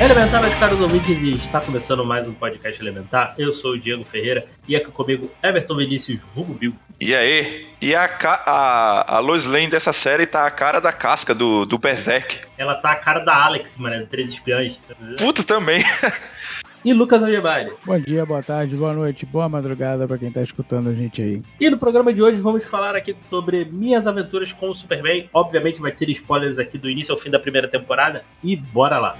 Elementar, meus caros ouvintes, e está começando mais um podcast Elementar. Eu sou o Diego Ferreira e aqui comigo Everton Vinícius Vulgo Bill. E aí? E a, a, a Lois Lane dessa série tá a cara da casca do, do Berserk. Ela tá a cara da Alex, mano, do Três Espiões. Puta também. E Lucas Algebari. Bom dia, boa tarde, boa noite, boa madrugada pra quem tá escutando a gente aí. E no programa de hoje vamos falar aqui sobre minhas aventuras com o Superman. Obviamente vai ter spoilers aqui do início ao fim da primeira temporada. E bora lá.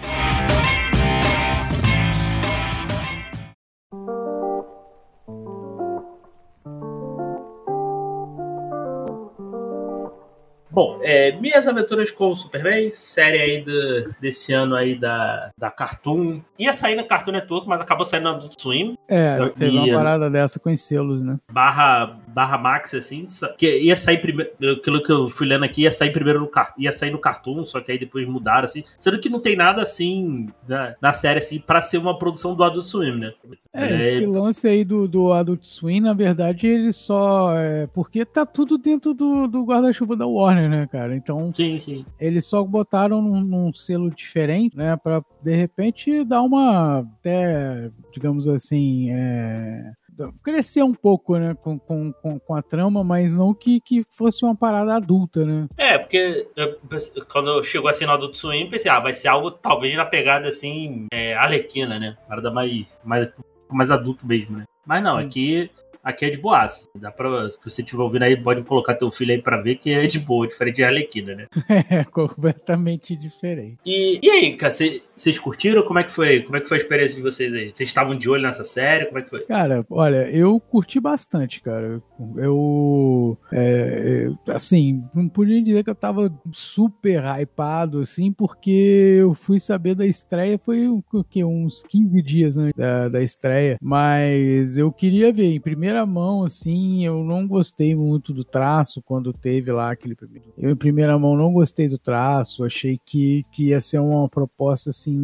Bom, é, minhas aventuras com o Superman, série aí do- desse ano aí da, da Cartoon. Ia sair no Cartoon Network, mas acabou saindo no Adult Swim. É, teve uma parada dessa com os selos, né? barra, barra Max, assim, que ia sair primeiro, aquilo que eu fui lendo aqui, ia sair primeiro no Car- ia sair no Cartoon, só que aí depois mudaram, assim, sendo que não tem nada, assim, na, na série, assim, pra ser uma produção do Adult Swim, né? É, esse lance aí do, do Adult Swim, na verdade, ele só. É, porque tá tudo dentro do, do guarda-chuva da Warner, né, cara? Então, Sim, sim. eles só botaram num, num selo diferente, né, pra de repente dar uma. Até, digamos assim. É, crescer um pouco, né, com, com, com, a trama, mas não que, que fosse uma parada adulta, né? É, porque eu quando chegou assim no Adult Swim, pensei, ah, vai ser algo talvez na pegada, assim, é, Alequina, né? Parada mais, mais, mais adulto mesmo, né? Mas não, aqui... Aqui é de boaça. Dá pra, se você estiver ouvindo aí, pode colocar teu filho aí pra ver que é de boa, diferente de Arlequina, né? É completamente diferente. E, e aí, cara, cê- vocês curtiram? Como é que foi? Como é que foi a experiência de vocês aí? Vocês estavam de olho nessa série? Como é que foi? Cara, olha, eu curti bastante, cara. Eu, é, é, assim, não podia dizer que eu tava super hypado, assim, porque eu fui saber da estreia, foi o que, uns 15 dias antes da, da estreia, mas eu queria ver em primeira mão, assim, eu não gostei muito do traço quando teve lá aquele primeiro. Eu, em primeira mão, não gostei do traço, achei que, que ia ser uma proposta, assim,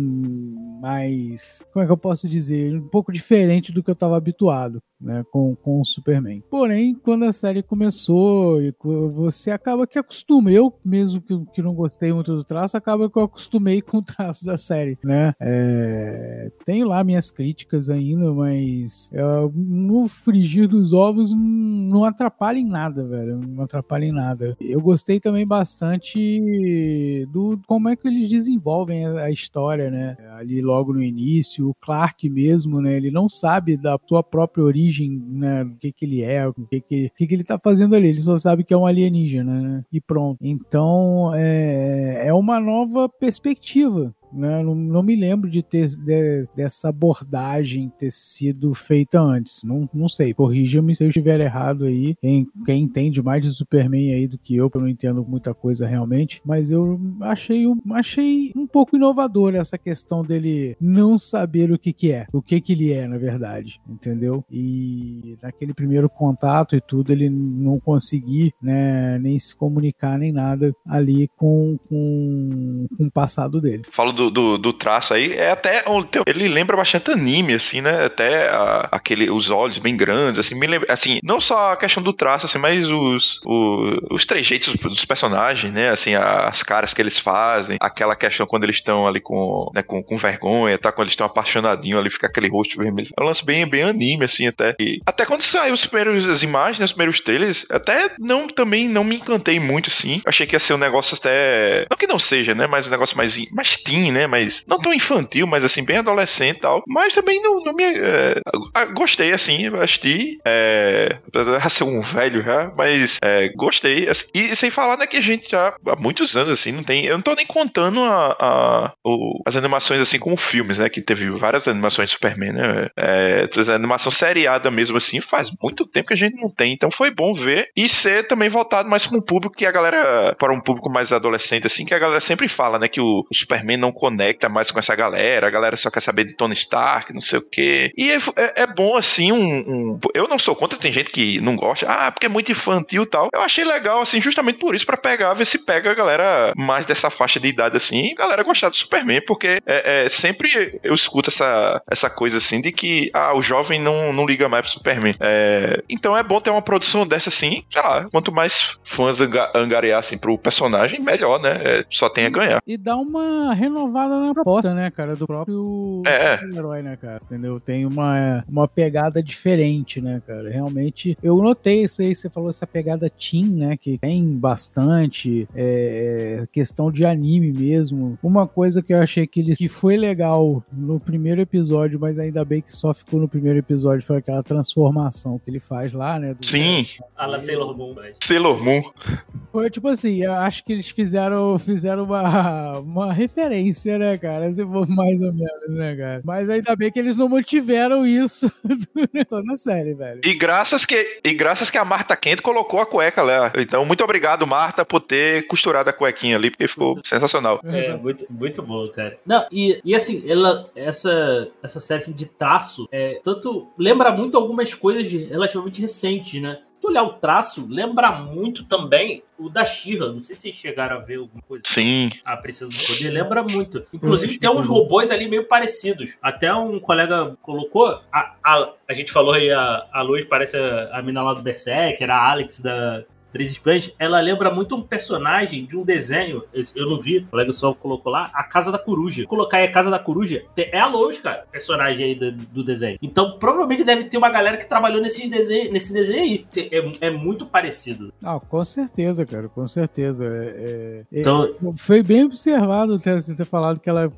mais. Como é que eu posso dizer? Um pouco diferente do que eu tava habituado né, com, com o Superman. Porém, quando a série começou, co- você acaba que acostuma. Eu, mesmo que, que não gostei muito do traço, acaba que eu acostumei com o traço da série, né? É, tenho lá minhas críticas ainda, mas é, no frigir dos ovos hum, não atrapalha em nada, velho. Não atrapalha em nada. Eu gostei também bastante do como é que eles desenvolvem a, a história, né? Ali logo no início, o Clark mesmo, né? Ele não sabe da sua própria origem, né? Do que que ele é, o que que, o que que ele tá fazendo ali. Ele só sabe que é um alienígena, né? E pronto. Então, é, é uma nova perspectiva. Né? Não, não me lembro de ter de- dessa abordagem ter sido feita antes. Não, não sei. Corrija-me se eu estiver errado aí. Quem, quem entende mais de Superman aí do que eu, que eu não entendo muita coisa realmente. Mas eu achei, achei um pouco inovador essa questão dele não saber o que, que é. O que, que ele é, na verdade. Entendeu? E naquele primeiro contato e tudo, ele não conseguir né, nem se comunicar nem nada ali com, com, com o passado dele. Falo do, do, do traço aí, é até. Ele lembra bastante anime, assim, né? Até a- aquele, os olhos bem grandes, assim, me lembra. Assim, não só a questão do traço, assim, mas os, o- os trejeitos dos personagens, né? Assim, as caras que eles fazem, aquela questão quando eles estão ali com, né, com, com vergonha, tá? Quando eles estão apaixonadinhos ali, fica aquele rosto vermelho. É um lance bem, bem anime, assim, até. E até quando saiu os primeiros, as imagens, né, os primeiros trailers, até não, também não me encantei muito, assim. Achei que ia ser um negócio até. Não que não seja, né? Mas um negócio mais, mais teen, teen, né? Mas não tão infantil, mas assim, bem adolescente e tal. Mas também não, não me. É, gostei, assim, assisti. É, apesar ser um velho já, mas é, gostei. Assim, e sem falar, né, que a gente já há muitos anos, assim, não tem. Eu não tô nem contando a, a o, as animações, assim, como filmes, né? Que teve várias animações de Superman, né? É, animação seriada mesmo, assim, faz muito tempo que a gente não tem. Então foi bom ver e ser também voltado mais para um público que a galera. Para um público mais adolescente, assim, que a galera sempre fala, né? Que o, o Superman não conecta mais com essa galera, a galera só quer saber de Tony Stark, não sei o quê. E é, é, é bom, assim, um, um, Eu não sou contra, tem gente que não gosta, ah, porque é muito infantil e tal. Eu achei legal, assim, justamente por isso, para pegar, ver se pega a galera mais dessa faixa de idade, assim, galera gostar do Superman, porque é, é, sempre eu escuto essa, essa coisa, assim, de que, ah, o jovem não, não liga mais pro Superman. É, então é bom ter uma produção dessa, assim, sei lá, quanto mais fãs angariassem pro personagem, melhor, né? É, só tem a ganhar. E dá uma renovada na proposta, né, cara, do próprio é. herói, né, cara? Entendeu? Tem uma, uma pegada diferente, né, cara? Realmente, eu notei isso aí, você falou essa pegada teen, né, que tem bastante é, é, questão de anime mesmo. Uma coisa que eu achei que, ele, que foi legal no primeiro episódio, mas ainda bem que só ficou no primeiro episódio, foi aquela transformação que ele faz lá, né? Sim. A la Sailor Moon, Sailor Moon. Foi tipo assim, eu acho que eles fizeram, fizeram uma, uma referência, né, cara? Mais ou menos, né, cara? Mas ainda bem que eles não mantiveram isso toda a série, velho. E graças que, e graças que a Marta Quente colocou a cueca lá. Então, muito obrigado, Marta, por ter costurado a cuequinha ali, porque ficou sensacional. É, muito, muito bom, cara. Não, e, e assim, ela, essa, essa série assim, de traço, é, tanto lembra muito algumas coisas relativamente recentes, né? Tu olhar o traço, lembra muito também o da Shira. Não sei se vocês chegaram a ver alguma coisa. Sim. A Princesa do Poder lembra muito. Inclusive, tem uns robôs ali meio parecidos. Até um colega colocou. A, a, a gente falou aí, a, a Luz parece a, a mina lá do Berserk, era a Alex da, Três Espiãs, ela lembra muito um personagem de um desenho, eu não vi, o colega só colocou lá, a Casa da Coruja. Colocar aí a Casa da Coruja, é a Lois, cara, personagem aí do, do, desenho. Então, provavelmente deve ter uma galera que trabalhou nesses desenho, nesse desenho aí. É, é muito parecido. Ah, com certeza, cara, com certeza. É, é, então, é, foi bem observado você ter falado que ela,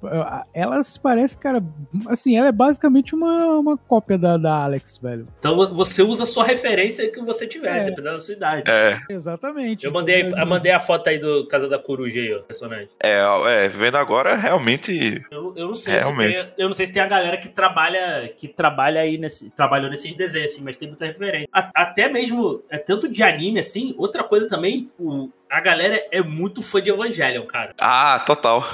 ela se parece, cara, assim, ela é basicamente uma, uma cópia da, da Alex, velho. Então, você usa a sua referência que você tiver, é. dependendo da sua idade. É. Exatamente. Eu mandei, eu mandei a foto aí do Casa da Coruja aí, ó, personagem. É, é vendo agora, realmente. Eu, eu não sei realmente. se tem, eu não sei se tem a galera que trabalha, que trabalha aí nesse. Trabalhou nesses desenhos, assim, mas tem muita referência. A, até mesmo, é tanto de anime, assim, outra coisa também, o, a galera é muito fã de Evangelion, cara. Ah, total.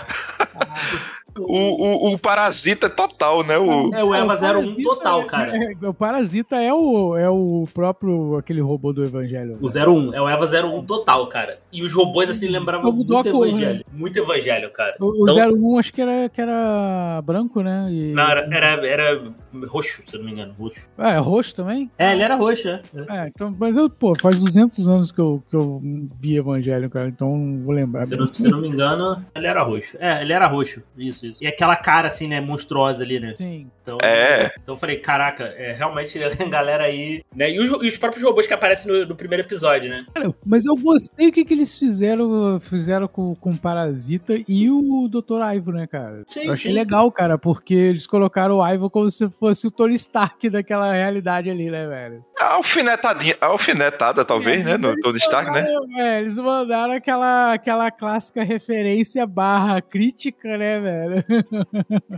Ah. O, o, o, Parasita é total, né? O... É o Eva 01 total, é, cara. É, o Parasita é o, é o próprio, aquele robô do Evangelho. O 01, é o Eva 01 total, cara. E os robôs, assim, lembravam muito Evangelho. Né? Muito Evangelho, cara. O, então... 01 acho que era, que era branco, né? E... Não, era, era, era roxo, se eu não me engano, roxo. Ah, é roxo também? É, ele era roxo, é. É, então, mas eu, pô, faz 200 anos que eu, que eu vi Evangelho, cara, então não vou lembrar. Se, não, se não me engano, ele era roxo. É, ele era roxo, isso, isso. E aquela cara, assim, né, monstruosa ali, né? Sim. Então, é. Então eu falei, caraca, é, realmente a galera aí, né? E os, e os próprios robôs que aparecem no, no, primeiro episódio, né? Cara, mas eu gostei o que, que eles fizeram, fizeram com, com o Parasita e o Dr. Ivo, né, cara? Sim, eu achei sim. legal, cara, porque eles colocaram o Ivo como se fosse o Tony Stark daquela realidade ali, né, velho? A alfinetadinha, a alfinetada, talvez, é, né? No Tony Stark, né? É, eles mandaram aquela, aquela clássica referência barra crítica, né, velho?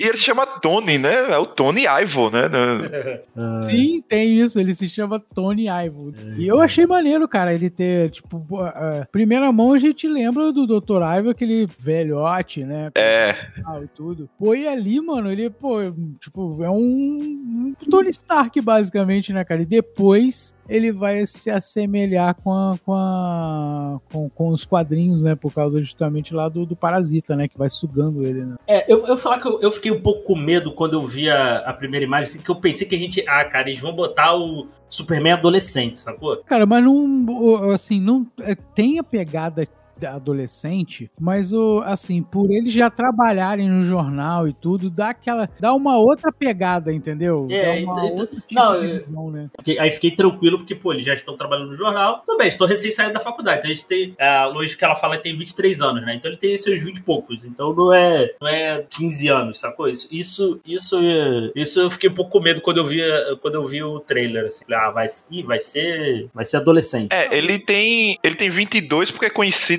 E ele se chama Tony, né? É o Tony Ivo, né? Sim, tem isso. Ele se chama Tony Ivo. E eu achei maneiro, cara, ele ter, tipo, uh, primeira mão a gente lembra do Dr. Ivo, aquele velhote, né? É. E tudo. Pô, e ali, mano, ele, pô, tipo, é um, um Tony Stark, basicamente, né, cara? E depois ele vai se assemelhar com, a, com, a, com, com, os quadrinhos, né? Por causa justamente lá do, do Parasita, né? Que vai sugando ele, né? É, eu, eu falar que eu, eu, fiquei um pouco com medo quando eu vi a, a primeira imagem, assim, que eu pensei que a gente. Ah, cara, eles vão botar o Superman adolescente, sacou? Cara, mas não. Assim, não. É, tem a pegada adolescente, mas o assim, por eles já trabalharem no jornal e tudo, dá aquela dá uma outra pegada, entendeu? É, dá uma então- outra tipo não, visão, né? Fiquei- aí fiquei tranquilo, porque, pô, eles já estão trabalhando no jornal. Tudo bem, estou recém saindo da faculdade. Então a gente tem. A Luiz que ela fala tem 23 anos, né? Então ele tem seus 20 e poucos. Então não é, não é 15 anos, sacou? Isso, isso, isso, é- isso eu fiquei um pouco com medo quando eu vi, quando eu vi o trailer. Assim. Falei, Ah, vai, ih, vai ser. Vai ser adolescente. É, ele tem, ele tem 22 porque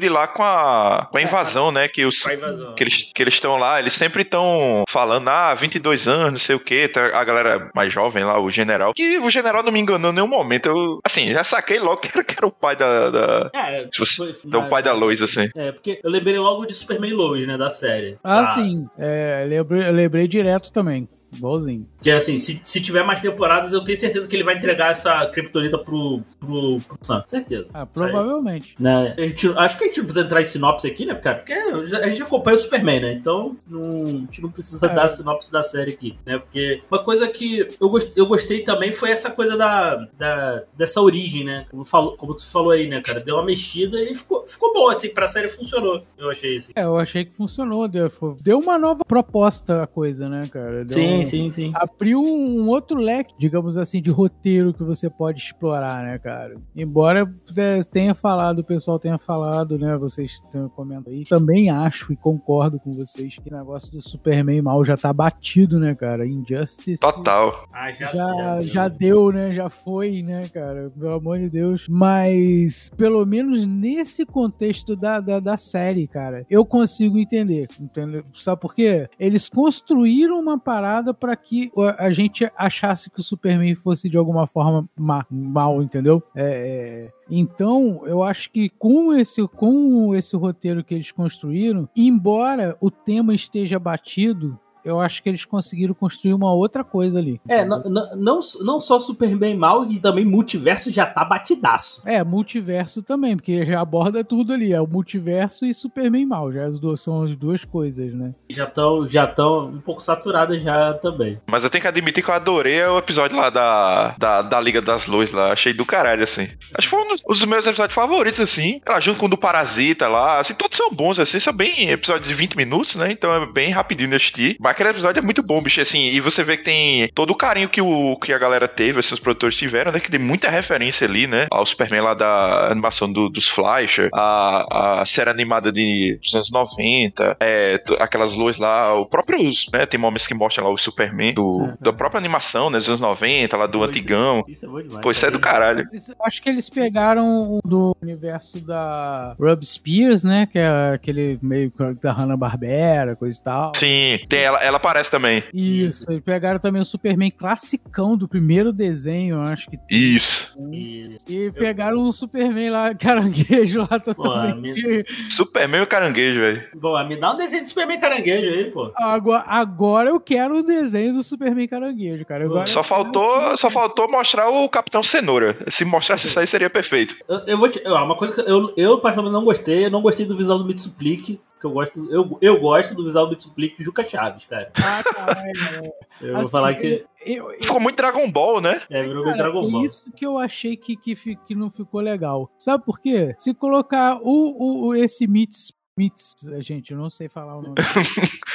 lá com a, com a invasão, né? Que os, Com a invasão. que eles que eles estão lá, eles sempre estão falando, ah, 22 anos, não sei o quê, tá a galera mais jovem lá, o general. Que o general não me enganou em nenhum momento. Eu, assim, já saquei logo que era, que era o pai da. da É, foi- então, o pai da Lois, assim. É, porque eu lembrei logo de Superman Lois, né, da série. Ah, sim. É, lembrei, eu lembrei direto também. Igualzinho. Que assim, se, se tiver mais temporadas, eu tenho certeza que ele vai entregar essa Kryptonita pro, pro, pro Sam. Certeza. Ah, provavelmente. Né? Gente- acho que a gente não precisa entrar em sinopse aqui, né, cara? Porque a gente acompanha o Superman, né? Então não, a gente não precisa É. dar sinopse da série aqui, né? Porque uma coisa que eu gostei, eu gostei também foi essa coisa da, da, dessa origem, né? Como, falou, como tu falou aí, né, cara? Deu uma mexida e ficou, ficou bom, assim, pra série funcionou. Eu achei assim. É, eu achei que funcionou. Deu, deu uma nova proposta a coisa, né, cara? Deu Sim, um- sim, sim. Abriu um outro leque, digamos assim, de roteiro que você pode explorar, né, cara? Embora é, tenha falado, o pessoal tenha falado, né? Vocês tenham comentado aí. Também acho e concordo com vocês que o negócio do Superman mal já tá batido, né, cara? Injustice. Total. Ah, já, já, deu. já deu, né? Já foi, né, cara? Pelo amor de Deus. Mas, pelo menos nesse contexto da, da, da série, cara, eu consigo entender. Entendeu? Sabe por quê? Eles construíram uma parada pra que a a gente achasse que o Superman fosse de alguma forma ma- mal, entendeu? É, é, então, eu acho que com esse, com esse roteiro que eles construíram, embora o tema esteja batido, eu acho que eles conseguiram construir uma outra coisa ali. É, não, não, não, só Superman mal, e também multiverso já tá batidaço. É, multiverso também, porque já aborda tudo ali. É o multiverso e Superman mal. Já as duas, são as duas coisas, né? Já estão já tão um pouco saturadas já também. Mas eu tenho que admitir que eu adorei o episódio lá da, da, da Liga das Luzes lá. Achei do caralho, assim. Acho que foi um dos, um dos meus episódios favoritos, assim. Ela junto com o do Parasita lá. Assim, todos são bons, assim. São bem episódios de 20 minutos, né? Então é bem rapidinho de assistir. Mas aquele episódio é muito bom, bicho. Assim, e você vê que tem todo o carinho que, o, que a galera teve, assim, os produtores tiveram, né? Que tem muita referência ali, né? Ao Superman lá da animação do- dos Fleischer, a, a série animada de, dos anos 90, é, aquelas luzes lá, o próprio, né? Tem momentos que mostram lá o Superman do, da própria animação, né? Dos anos 90, lá do Pois é. antigão. Isso é bom demais. Pô, isso é do caralho. Acho que eles pegaram o do universo da Rob Spears, né? Que é aquele meio que da Hanna-Barbera, coisa e tal. Sim, tem ela, ela aparece também. Isso, eles pegaram também o Superman classicão do primeiro desenho, eu acho que. Isso. E, E pegaram o Superman lá, caranguejo lá totalmente. Superman e o caranguejo, velho. Pô, me dá um desenho de Superman caranguejo aí, pô. Agora, agora eu quero o desenho do Superman caranguejo, cara. Agora Só faltou, só faltou mostrar o Capitão Cenoura. Se mostrasse isso aí, seria perfeito. Eu, eu vou te. Uma coisa que eu, eu particularmente não gostei, eu não gostei do visual do Mitsuplique. Que eu gosto, eu, eu gosto do visual do Mitsuplique Juca Chaves, cara. Ah, caralho. Eu vou Assim, falar que. Eu, eu, Ficou muito Dragon Ball, né? É, virou Cara, Dragon Ball. Isso que eu achei que, que, que não ficou legal. Sabe por quê? Se colocar o, o, o- esse Mits. Mits, gente, eu não sei falar o nome.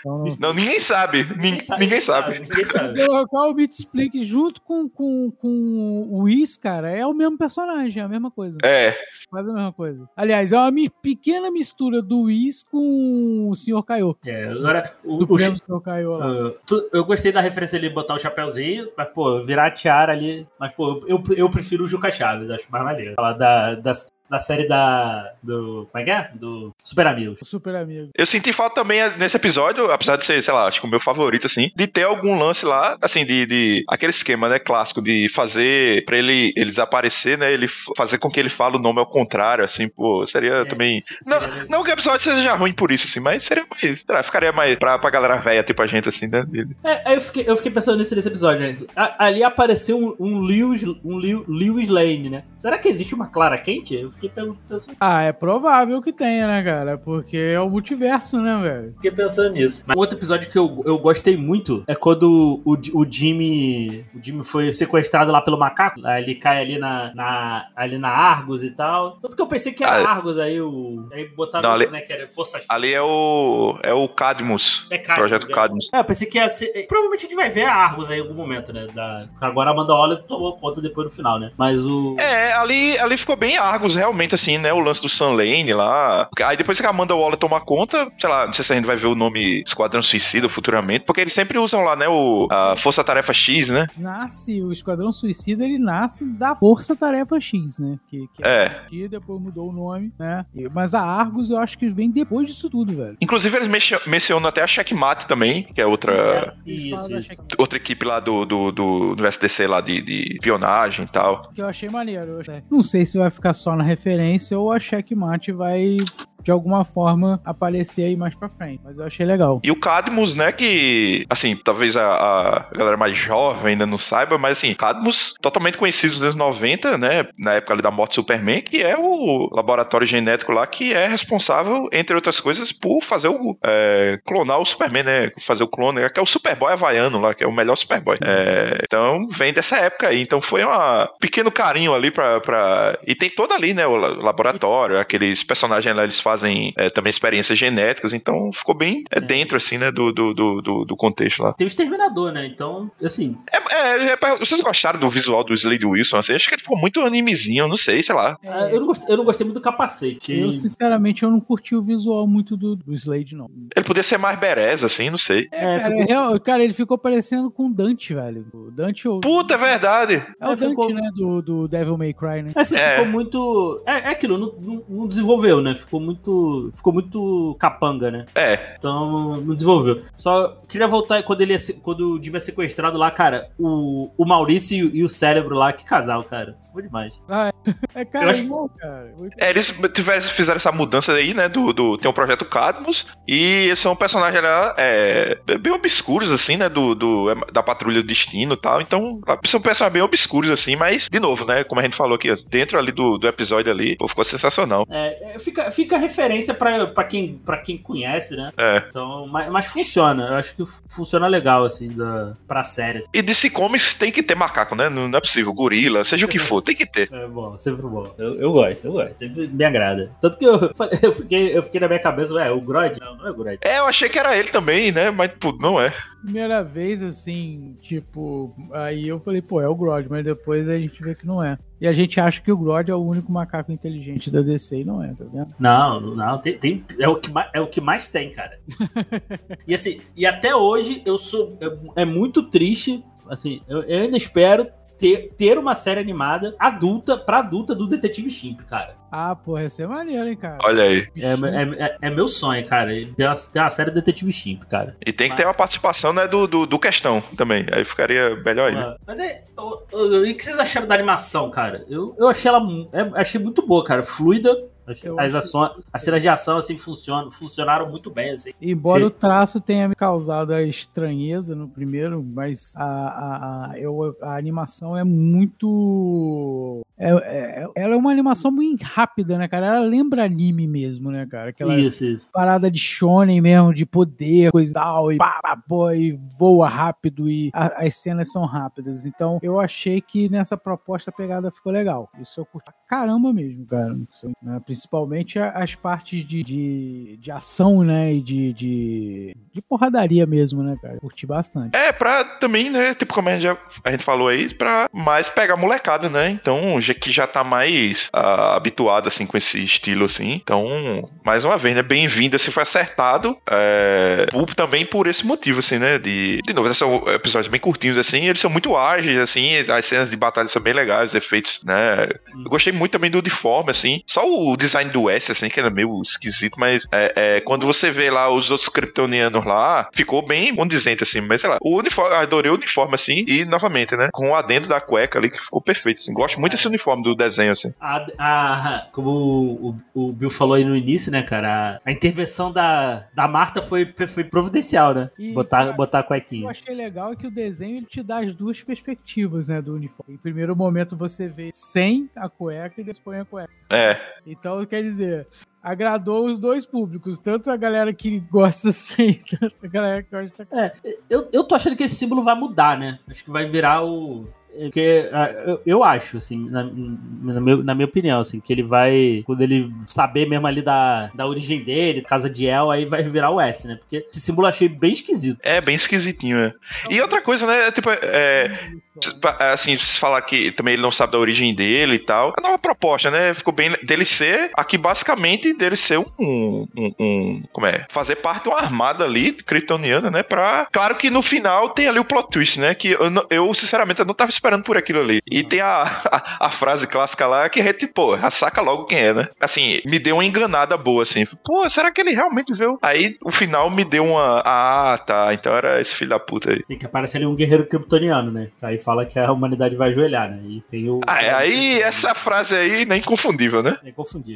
Então, não- ninguém sabe. Nin- Ninguém, sabe. Ninguém sabe. Colocar o Mitsplick junto com, com, com o Whis, cara, é o mesmo personagem, é a mesma coisa. É, Faz a mesma coisa. Aliás, é uma mi- pequena mistura do Whis com o Sr. Kaiô. É, agora, o, Do o, Sr. Kaiô lá. Ah, tu- eu gostei da referência ali, botar o chapéuzinho, mas, pô, virar a tiara ali. Mas, pô, eu, eu prefiro o Juca Chaves, acho mais maneiro. Falar da, da, da série da. Do. Como é que é? Do Super Amigos. Super amigo. eu senti falta também nesse episódio, apesar de ser, sei lá, acho que o meu favorito, assim, de ter algum lance lá, assim, de, de aquele esquema, né, clássico, de fazer pra ele, ele desaparecer, né, ele fazer com que ele fale o nome ao contrário, assim, pô, seria É, também... se- Não, seria- não que o episódio seja ruim por isso, assim, mas seria mais, sei lá, ficaria mais pra, pra galera velha, tipo a gente, assim, né, de- É, aí eu fiquei, eu fiquei pensando nisso nesse episódio, né? A- ali apareceu um, um, Lewis, um Lew- Lewis Lane, né? Será que existe uma Clara Quente? Eu fiquei pensando, Ah, é provável que tenha, né, cara? Porque é o multiverso, né, velho? fiquei pensando nisso. Mas outro episódio que eu, eu gostei muito é quando o, o Jimmy. O Jimmy foi sequestrado lá pelo macaco. Aí ele cai ali na, na, ali na Argos e tal. Tanto que eu pensei que era Ah, Argos, aí o. Aí botaram, Não, ali- né, que era Força Ali é o. É o Cadmus. É Cadmus, Projeto é. Cadmus. É, eu pensei que ia ser. é, Provavelmente a gente vai ver a Argos aí em algum momento, né? Da... Agora a Amanda Waller tomou conta depois no final, né? Mas o. É, ali, ali ficou bem Argos, realmente, assim, né? O lance do Sun Lane lá. Aí depois que a Amanda Waller toma conta, sei lá, não sei se a gente vai ver o nome Esquadrão Suicida futuramente, porque eles sempre usam lá, né? O a Força Tarefa X, né? Nasce, o Esquadrão Suicida, ele nasce da Força Tarefa X, né? Que, que É. que depois mudou o nome, né? Mas a Argos eu acho que vem depois disso tudo, velho. Inclusive, eles mencio- mencionam até a Checkmate também, que é outra, Eles Isso, isso. Outra equipe lá do, do, do, do SDC lá de, de espionagem e tal. Que eu achei maneiro. Eu- Não sei se vai ficar só na referência ou a Checkmate vai de alguma forma aparecer aí mais pra frente. Mas eu achei legal. E o Cadmus, né, que, assim, talvez a, a galera mais jovem ainda não saiba, mas assim, Cadmus, totalmente conhecido nos anos 90, né, na época ali da morte do Superman, que é o laboratório genético lá que é responsável, entre outras coisas, por fazer o, é, clonar o Superman, né, fazer o clone, que é o Superboy havaiano lá, que é o melhor Superboy. É, então, vem dessa época aí, então foi um pequeno carinho ali pra, pra... E tem todo ali, né, o la- laboratório, aqueles personagens lá, eles fazem é, também experiências genéticas, então ficou bem é, dentro, assim, né, do, do, do, do- do contexto lá. Tem o Exterminador, né? Então, assim. É, é, é, vocês gostaram do visual do Slade Wilson, assim? Acho que ele ficou muito animezinho, não sei, sei lá. Eu, não gostei, eu não gostei muito do capacete. Eu, sinceramente, eu não curti o visual muito do, do Slade, não. Ele podia ser mais berés, assim, não sei. É, Cara, ficou- é cara, ele ficou parecendo com o Dante, velho. O Dante ou... Puta, é verdade. É o É, Dante, ficou- né? Do, do Devil May Cry, né? Assim, É. ficou muito. É, é aquilo, não, não- não desenvolveu, né? Ficou muito. Ficou muito capanga, né? É, Então não desenvolveu. Só queria voltar quando ele ia ser- quando o Jim é sequestrado lá, cara. O, o Maurício e o- e o cérebro lá, que casal, cara. Foi demais. É, Eu cara, acho- igual, cara. Muito- é, eles tiveram, fizeram essa mudança aí, né, do, do... Tem o Projeto Cadmus, e eles são personagens lá, é, bem obscuros, assim, né, do, do, da Patrulha do Destino e tal, então são personagens bem obscuros, assim, mas, de novo, né, como a gente falou aqui, dentro ali do, do episódio ali, pô, ficou sensacional. É, é, fica, fica referência pra, pra, quem, pra quem conhece, né? É. Então, mas, mas funciona. Eu acho que funciona legal, assim, da, pra série. assim. E DC Comics tem que ter macaco, né? Não, não é possível. Gorila, seja o que for, tem que ter. É bom, sempre bom. Eu, eu gosto, eu gosto. Sempre me agrada. Tanto que eu, eu, fiquei, eu fiquei na minha cabeça, ué, o Grodd? Não, não é o Grodd. É, eu achei que era ele também, né? Mas, pô, não é. Primeira vez, assim, tipo, aí eu falei, pô, é o Grodd, mas depois a gente vê que não é. E a gente acha que o Grodd é o único macaco inteligente da DC e não é, tá vendo? Não, não, tem, tem- é, o que mais, é o que mais tem, cara. e assim, e até hoje eu sou. É, é muito triste. Assim, eu, eu ainda espero ter, ter uma série animada adulta pra adulta do Detetive Chimp, cara. Ah, pô, ia ser maneiro, hein, cara. Olha aí. É, é, é- é meu sonho, cara. Ter uma, ter uma série Detetive Chimp, cara. E tem que ter uma participação, né, do, do, do questão também. Aí ficaria melhor ainda. Ah, Mas é. o- o- E o que vocês acharam da animação, cara? Eu, eu achei ela. é- achei muito boa, cara. Fluida. As, acho- ações, as cenas de ação, assim, funcionam, funcionaram muito bem, assim. Embora Sim. o traço tenha me causado a estranheza no primeiro, mas a, a, a, eu- a animação é muito. É, é- ela é uma animação muito rápida, né, cara? Ela lembra anime mesmo, né, cara? Aquela Isso, isso. parada de shonen mesmo, de poder, coisa e tal, e pá, pá, pô, e voa rápido, e a- as cenas são rápidas. Então, eu achei que nessa proposta a pegada ficou legal. Isso eu curti pra caramba mesmo, cara. Né, Principalmente as partes de, de, de ação, né, e de, de, de porradaria mesmo, né, cara. Curti bastante. É, pra também, né? Tipo, como a gente, já, a gente falou aí, pra mais pegar molecada, né? Então, que já tá mais ah, habituado, assim, com esse estilo, assim. Então, mais uma vez, né? Bem-vindo, se foi acertado. é, por- também por esse motivo, assim, né? De, de novo, são episódios bem curtinhos, assim. Eles são muito ágeis, assim. As cenas de batalha são bem legais, os efeitos, né? Eu gostei muito também do uniforme, assim. Só o design do S, assim, que era meio esquisito, mas é, é, quando você vê lá os outros kryptonianos lá, ficou bem condizente, assim. Mas sei lá, o uniforme, adorei o uniforme, assim. E novamente, né? Com o adendo da cueca ali, que ficou perfeito, assim. Gosto muito desse uniforme. Uniforme do desenho, assim. A, a- como o, o- o Bill falou aí no início, né, cara? A, a intervenção da, da Marta foi, foi providencial, né? E, botar, cara, botar a O que cuequinha. eu achei legal é que o desenho ele te dá as duas perspectivas, né, do uniforme. Em primeiro momento você vê sem a cueca e depois a cueca. É. Então, quer dizer, agradou os dois públicos, tanto a galera que gosta sem, tanto a galera que gosta com É, eu, eu tô achando que esse símbolo vai mudar, né? Acho que vai virar o. Porque ah, eu, eu acho, assim, na, na, meu- na minha opinião, assim, que ele vai. Quando ele saber mesmo ali da, da origem dele, casa de El, aí vai virar o S, né? Porque esse símbolo eu achei bem esquisito. É bem esquisitinho, é. E outra coisa, né? Tipo, é, assim, se falar que também ele não sabe da origem dele e tal. É uma proposta, né? Ficou bem dele ser aqui basicamente dele ser um, um, um- como é? Fazer parte de uma armada ali kryptoniana, né? Pra claro que no final tem ali o plot twist, né? Que eu, eu, sinceramente eu não tava esperando por aquilo ali. E tem a, a, a frase clássica lá que a gente, pô, saca logo quem é, né? Assim, me deu uma enganada boa assim. Pô, será que ele realmente viu? Aí o final me deu uma ah, tá, então era esse filho da puta aí. Tem que aparecer ali um guerreiro kryptoniano, né? Aí fala que a humanidade vai ajoelhar, né? E tem o. Ah, é, aí essa frase aí nem confundível, né? É.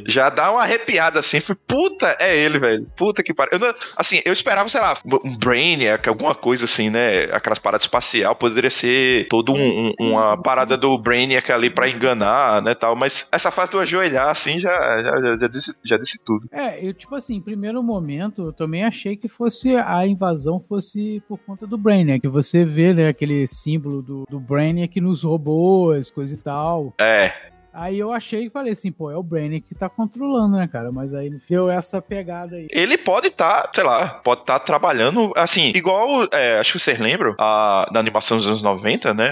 Já dá uma arrepiada assim, fui, puta, é ele, velho. Puta que pariu. Assim, eu esperava, sei lá, um Brainiac, alguma coisa assim, né? Aquelas paradas espacial, poderia ser todo um- um- uma parada do Brainiac ali pra enganar, né, tal. Mas essa fase do ajoelhar, assim, já, já, já, já disse, já disse tudo. É, eu, tipo assim, em primeiro momento, eu também achei que fosse a invasão fosse por conta do Brainiac. Que você vê, né, aquele símbolo do, do Brainiac nos robôs, coisa e tal. É, Aí eu achei e falei assim, pô, é o Brainiac que tá controlando, né, cara? Mas aí deu essa pegada aí. ele pode estar, sei lá, pode estar trabalhando, assim, igual, é, acho que vocês lembram, a, da animação dos anos 90, né,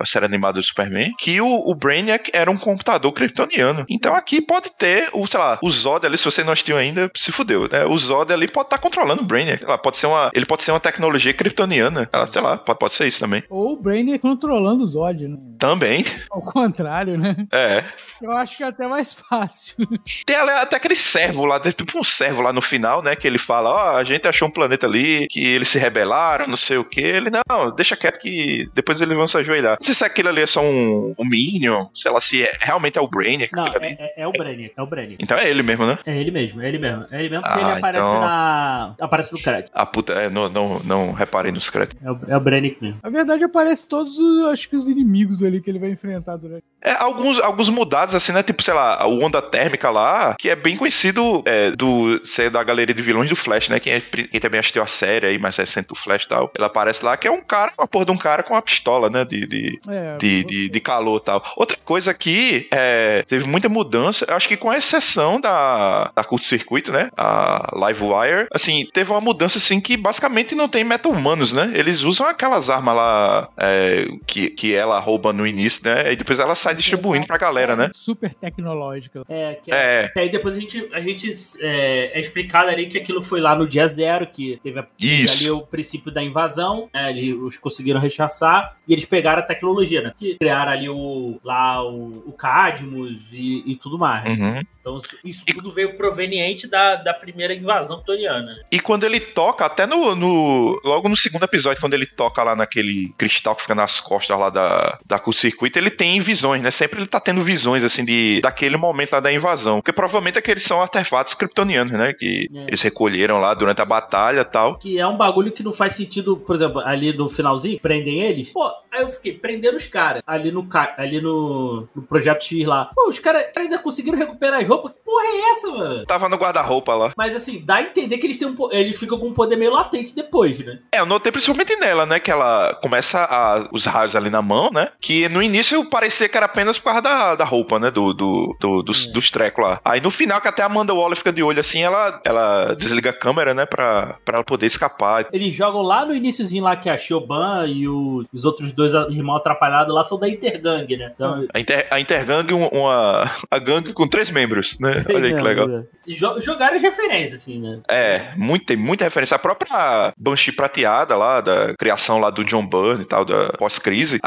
a série animada do Superman, que o, o Brainiac era um computador kryptoniano. Então aqui pode ter, o, sei lá, o Zod ali, se você não assistiu ainda, se fudeu, né, o Zod ali pode estar controlando o Brainiac, lá, pode ser uma, ele pode ser uma tecnologia kryptoniana, ela, sei lá, pode, pode ser isso também. Ou o Brainiac controlando o Zod, né? Também, Ao contrário, né? é. Eu acho que é até mais fácil. Tem até aquele servo lá, tem tipo um servo lá no final, né? Que ele fala: Ó, a gente achou um planeta ali, que eles se rebelaram, não sei o que. Ele, não, deixa quieto que depois eles vão se ajoelhar. Não sei se aquilo ali é só um, um Minion, sei lá, se é- realmente é o Brainiac. Não, é, é- é o Brainiac, é o Brainiac. Então é ele mesmo, né? É ele mesmo, é ele mesmo. É ele mesmo porque Ah, ele aparece então- na. aparece no crédito. A puta, é, não, não, não reparei nos créditos. É o, é o Brainiac mesmo. Na verdade, aparece todos os, acho que os inimigos ali que ele vai enfrentar durante. É, alguns, alguns mudados, assim, né? Tipo, sei lá, o Onda Térmica lá, que é bem conhecido é, do ser da galeria de vilões do Flash, né? Quem, é- quem também assistiu a série aí mais recente do Flash e tal. Ele aparece lá, que é um cara, uma porra de um cara com uma pistola, né? De, de, É, de, de, de calor e tal. Outra coisa aqui, é, teve muita mudança, acho que com a exceção da, da curto-circuito, né? A Livewire, assim, teve uma mudança, assim, que basicamente não tem meta-humanos, né? Eles usam aquelas armas lá é, que, que ela rouba no início, né? E depois ela sai distribuindo pra galera, né? Super tecnológica. É, que é. É, que Aí depois a gente, a gente é, é explicado ali que aquilo foi lá no dia zero, que teve, a- teve ali o princípio da invasão, né, eles os conseguiram rechaçar e eles pegaram a tecnologia, né? Que criaram ali o lá o, o Cadmus e, e tudo mais. uhum. Então isso- isso tudo veio proveniente da, da primeira invasão toriana. E quando ele toca, até no, no- Logo no segundo episódio, quando ele toca lá naquele cristal que fica nas costas lá da, da curto-circuito, ele tem visões, né? Sempre ele tá tendo visões, assim, de, daquele momento lá da invasão. Porque provavelmente aqueles são artefatos kryptonianos, né? Que É. eles recolheram lá durante a batalha e tal. Que é um bagulho que não faz sentido, por exemplo, ali no finalzinho, prendem eles. Pô, aí eu fiquei, prendendo os caras ali no, ali no, no Projeto X lá. Pô, os caras ainda conseguiram recuperar as roupas. Que porra é essa, mano? Tava no guarda-roupa lá. Mas assim, dá a entender que eles têm um, eles ficam com um poder meio latente depois, né? É, eu notei principalmente nela, né? Que ela começa a, os raios ali na mão, né? Que no início parecia que era apenas por causa da, da roupa, né? Do, do, do- dos, dos trecos lá. Aí no final, que até a Amanda Waller fica de olho assim, ela, ela desliga a câmera, né? Pra, pra ela poder escapar. Eles jogam lá no iníciozinho lá que a Shoban e o- os outros dois irmãos atrapalhados lá são da Intergang, né? Então, A, Inter, a Intergang, um- uma, a gangue com três membros, né? Olha aí que legal. E jo- jogaram as referências, assim, né? É, muito, tem muita referência. A própria Banshee prateada lá, da criação lá do John Byrne e tal, da pós-crise.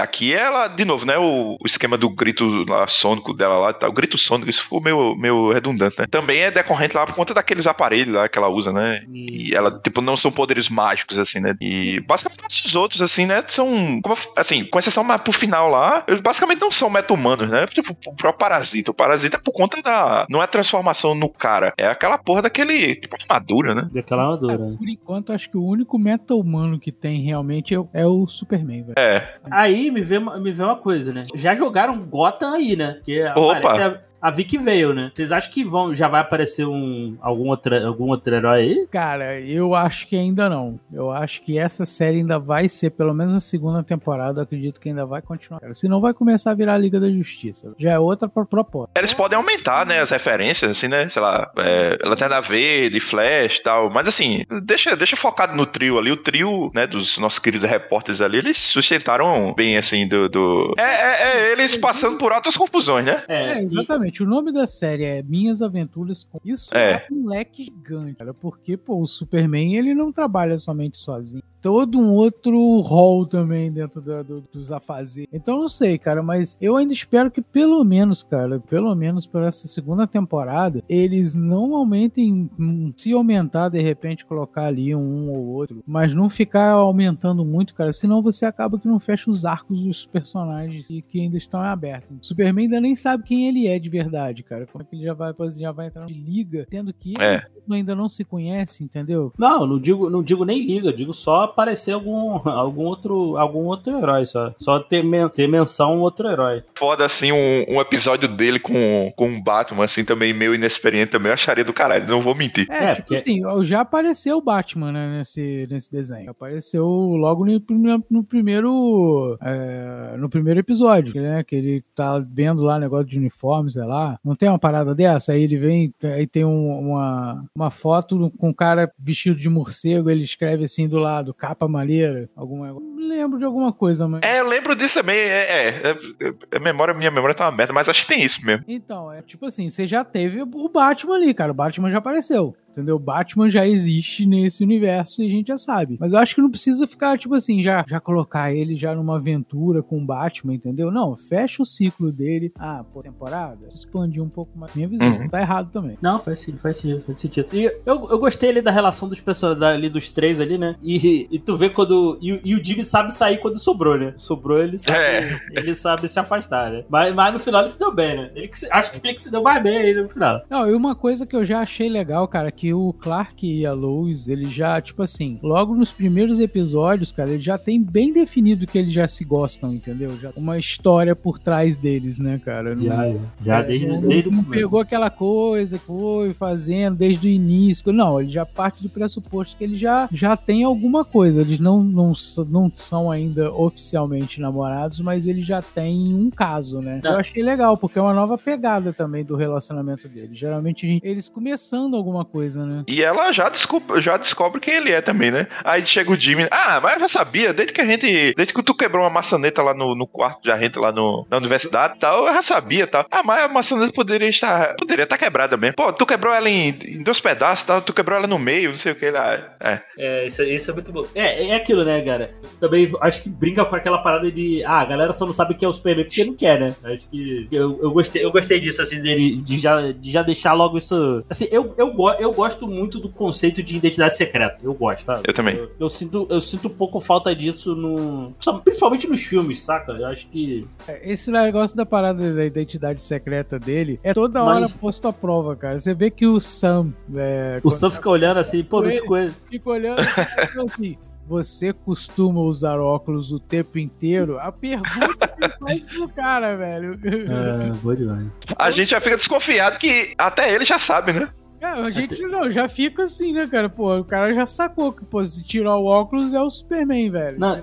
Aqui ela, de novo, né? O, o esquema do grito lá, sônico dela lá e tal. O grito sônico, isso ficou meio, meio redundante, né? Também é decorrente lá por conta daqueles aparelhos lá que ela usa, né? E ela, tipo, não são poderes mágicos, assim, né? E basicamente todos os outros, assim, né? São, assim, com exceção pro final lá, eles basicamente não são meta-humanos, né? Tipo, o próprio parasita. O parasita é por conta da. Não é transformação no cara, é aquela porra daquele. Tipo, armadura, né? Daquela É, armadura. por enquanto, acho que o único meta-humano que tem realmente é o, é o Superman, velho. É. Aí me vê, uma- me vê uma coisa, né? Já jogaram Gotham aí, né? Porque Opa! aparece a, Vicky veio, né? Vocês acham que vão, já vai aparecer um, algum, outro, algum outro herói aí? Cara, eu acho que ainda não. Eu acho que essa série ainda vai ser, pelo menos a segunda temporada, eu acredito que ainda vai continuar. Cara. Senão vai começar a virar a Liga da Justiça. Já é outra pro- proposta. Eles podem aumentar, né, as referências, assim, né? Sei lá, é, Lanterna Verde, Flash e tal. Mas assim, deixa, deixa focado no trio ali. O trio, né, dos nossos queridos repórteres ali, eles sustentaram bem, assim, do. do... É, é, é eles passando por altas confusões, né? É, e- exatamente. O nome da série é Minhas Aventuras com. Isso É. é, um leque gigante, cara. Porque, pô, o Superman ele não trabalha somente sozinho. Todo um outro rol também dentro da- do- dos afazeres. Então não sei, cara, mas eu ainda espero que pelo menos, cara, pelo menos por essa segunda temporada, eles não aumentem. hum, Se aumentar, de repente, colocar ali um ou outro, mas não ficar aumentando muito, cara, senão você acaba que não fecha os arcos dos personagens e que ainda estão abertos. O Superman ainda nem sabe quem ele é de verdade, cara. Como é que ele já vai, já vai entrar de liga, tendo que ele É. ainda não se conhece, entendeu? Não, não digo, não digo nem liga, digo só aparecer algum, algum, outro, algum outro herói só. Só ter, men- ter menção a um outro herói. Foda, assim, um, um episódio dele com, com um Batman, assim, também meio inexperiente também, eu acharia do caralho, não vou mentir. É, É, tipo porque- assim, já apareceu o Batman, né, nesse, nesse desenho. Apareceu logo no, no primeiro é, no primeiro episódio, né, que ele tá vendo lá negócio de uniforme, sei lá. Não tem uma parada dessa? Aí ele vem, aí tem um- uma, uma foto com um cara vestido de morcego, ele escreve assim do lado, capa maneira, alguma... Lembro de alguma coisa, mas... É, eu lembro disso também, é, é, é, é, memória, minha memória tá uma merda, mas acho que tem isso mesmo. Então, é tipo assim, você já teve o Batman ali, cara. O Batman já apareceu. Entendeu? O Batman já existe nesse universo e a gente já sabe. Mas eu acho que não precisa ficar, tipo assim, já, já colocar ele já numa aventura com o Batman, entendeu? Não, fecha o ciclo dele. Ah, pô, temporada, se expandir um pouco mais. Minha visão, Uhum. tá errado também. Não, faz sentido, faz sentido, faz sentido. E eu, eu gostei ali da relação dos personagens ali, dos três ali, né? E, e tu vê quando. E, o- e o Jimmy sabe sair quando sobrou, né? Sobrou, ele sabe, É. ele sabe se afastar, né? Mas, mas no final ele se deu bem, né? Ele que se- acho que ele que se deu mais bem aí no final. Não, e uma coisa que eu já achei legal, cara, que o Clark e a Lois, ele já, tipo assim, logo nos primeiros episódios, cara, ele já tem bem definido que eles já se gostam, entendeu? Já uma história por trás deles, né, cara? Não- Já, já É, desde, não, desde o começo. pegou aquela coisa que foi fazendo desde o início. Não, ele já parte do pressuposto que ele já, já tem alguma coisa. Eles não, não, não são ainda oficialmente namorados, mas ele já tem um caso, né? Não. Eu achei legal, porque é uma nova pegada também do relacionamento deles. Geralmente a gente- eles começando alguma coisa, né? E ela já descobre, já descobre quem ele é também, né? Aí chega o Jimmy. Ah, mas eu já sabia, desde que a gente. Desde que tu quebrou uma maçaneta lá no, no quarto de gente lá no, na universidade e tal, eu já sabia tal. Ah, mas a maçaneta poderia estar. Poderia estar quebrada mesmo. Pô, tu quebrou ela em, em dois pedaços tal, tu quebrou ela no meio, não sei o que lá. É. É, isso, isso é muito bom. É, é aquilo, né, cara? Também acho que brinca com aquela parada de. Ah, a galera só não sabe quem é o Superman porque não quer, né? Acho que. Eu, eu, gostei, eu gostei disso, assim, dele. De já, de já deixar logo isso. Assim, eu, eu, eu gosto muito do conceito de identidade secreta. Eu gosto, tá? Eu também. Eu, eu sinto, eu sinto um pouco falta disso no. Principalmente nos filmes, saca? Eu acho que. É, Esse negócio da parada da identidade secreta dele é toda hora Mas- posto à prova, cara. Você vê que o Sam. É, O Sam fica olhando assim, pô, não te conheço. fica olhando e fala assim. Você costuma usar óculos o tempo inteiro? A pergunta que faz pro cara, velho. É, boa demais. A gente já fica desconfiado que até ele já sabe, né? É, a gente não, já fica assim, né, cara? Pô, o cara já sacou que, pô, se tirar o óculos é o Superman, velho. Não,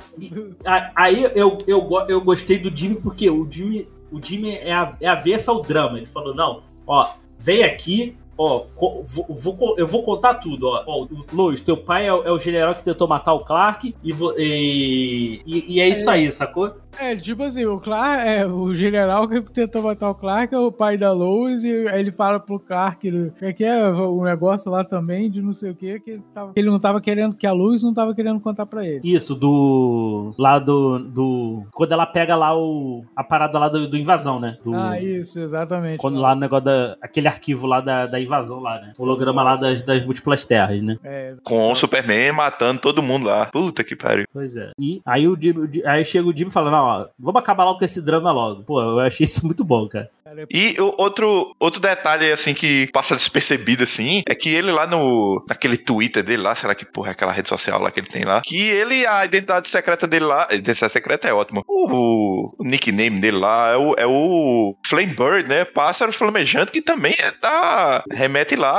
Aí eu, eu, eu gostei do Jimmy porque o Jimmy, o Jimmy é, a, é avessa ao drama. Ele falou: não, ó, vem aqui, Ó, vou, eu vou contar tudo, ó. ó Lois, teu pai é, o- é o general que tentou matar o Clark e, e, e- e é isso aí, sacou? É, tipo assim, o Clark, é, o general que tentou matar o Clark é o pai da Lois, e ele fala pro Clark né, que é que é o negócio lá também de não sei o que, que ele, tava- que ele não tava querendo, que a Lois não tava querendo contar pra ele. Isso, do. Lá do. do quando ela pega lá o. A parada lá do, do invasão, né? Do- Ah, isso, exatamente. Quando lá no negócio da. Aquele arquivo lá da, da invasão lá, né? O holograma lá das, das múltiplas terras, né? É, Com o Superman matando todo mundo lá. Puta que pariu. Pois é. E aí o Jimmy, o Jimmy- aí chega o Jimmy falando, ó, vamos acabar logo com esse drama logo. Pô, eu achei isso muito bom, cara. Cara, E o- outro, outro detalhe, assim, que passa despercebido, assim, é que ele lá no. naquele Twitter dele lá, será que porra é aquela rede social lá que ele tem lá? Que ele, a identidade secreta dele lá. A identidade secreta é ótima. O, o nickname dele lá é o, é o Flame Bird, né? Pássaro flamejante, que também é da. remete lá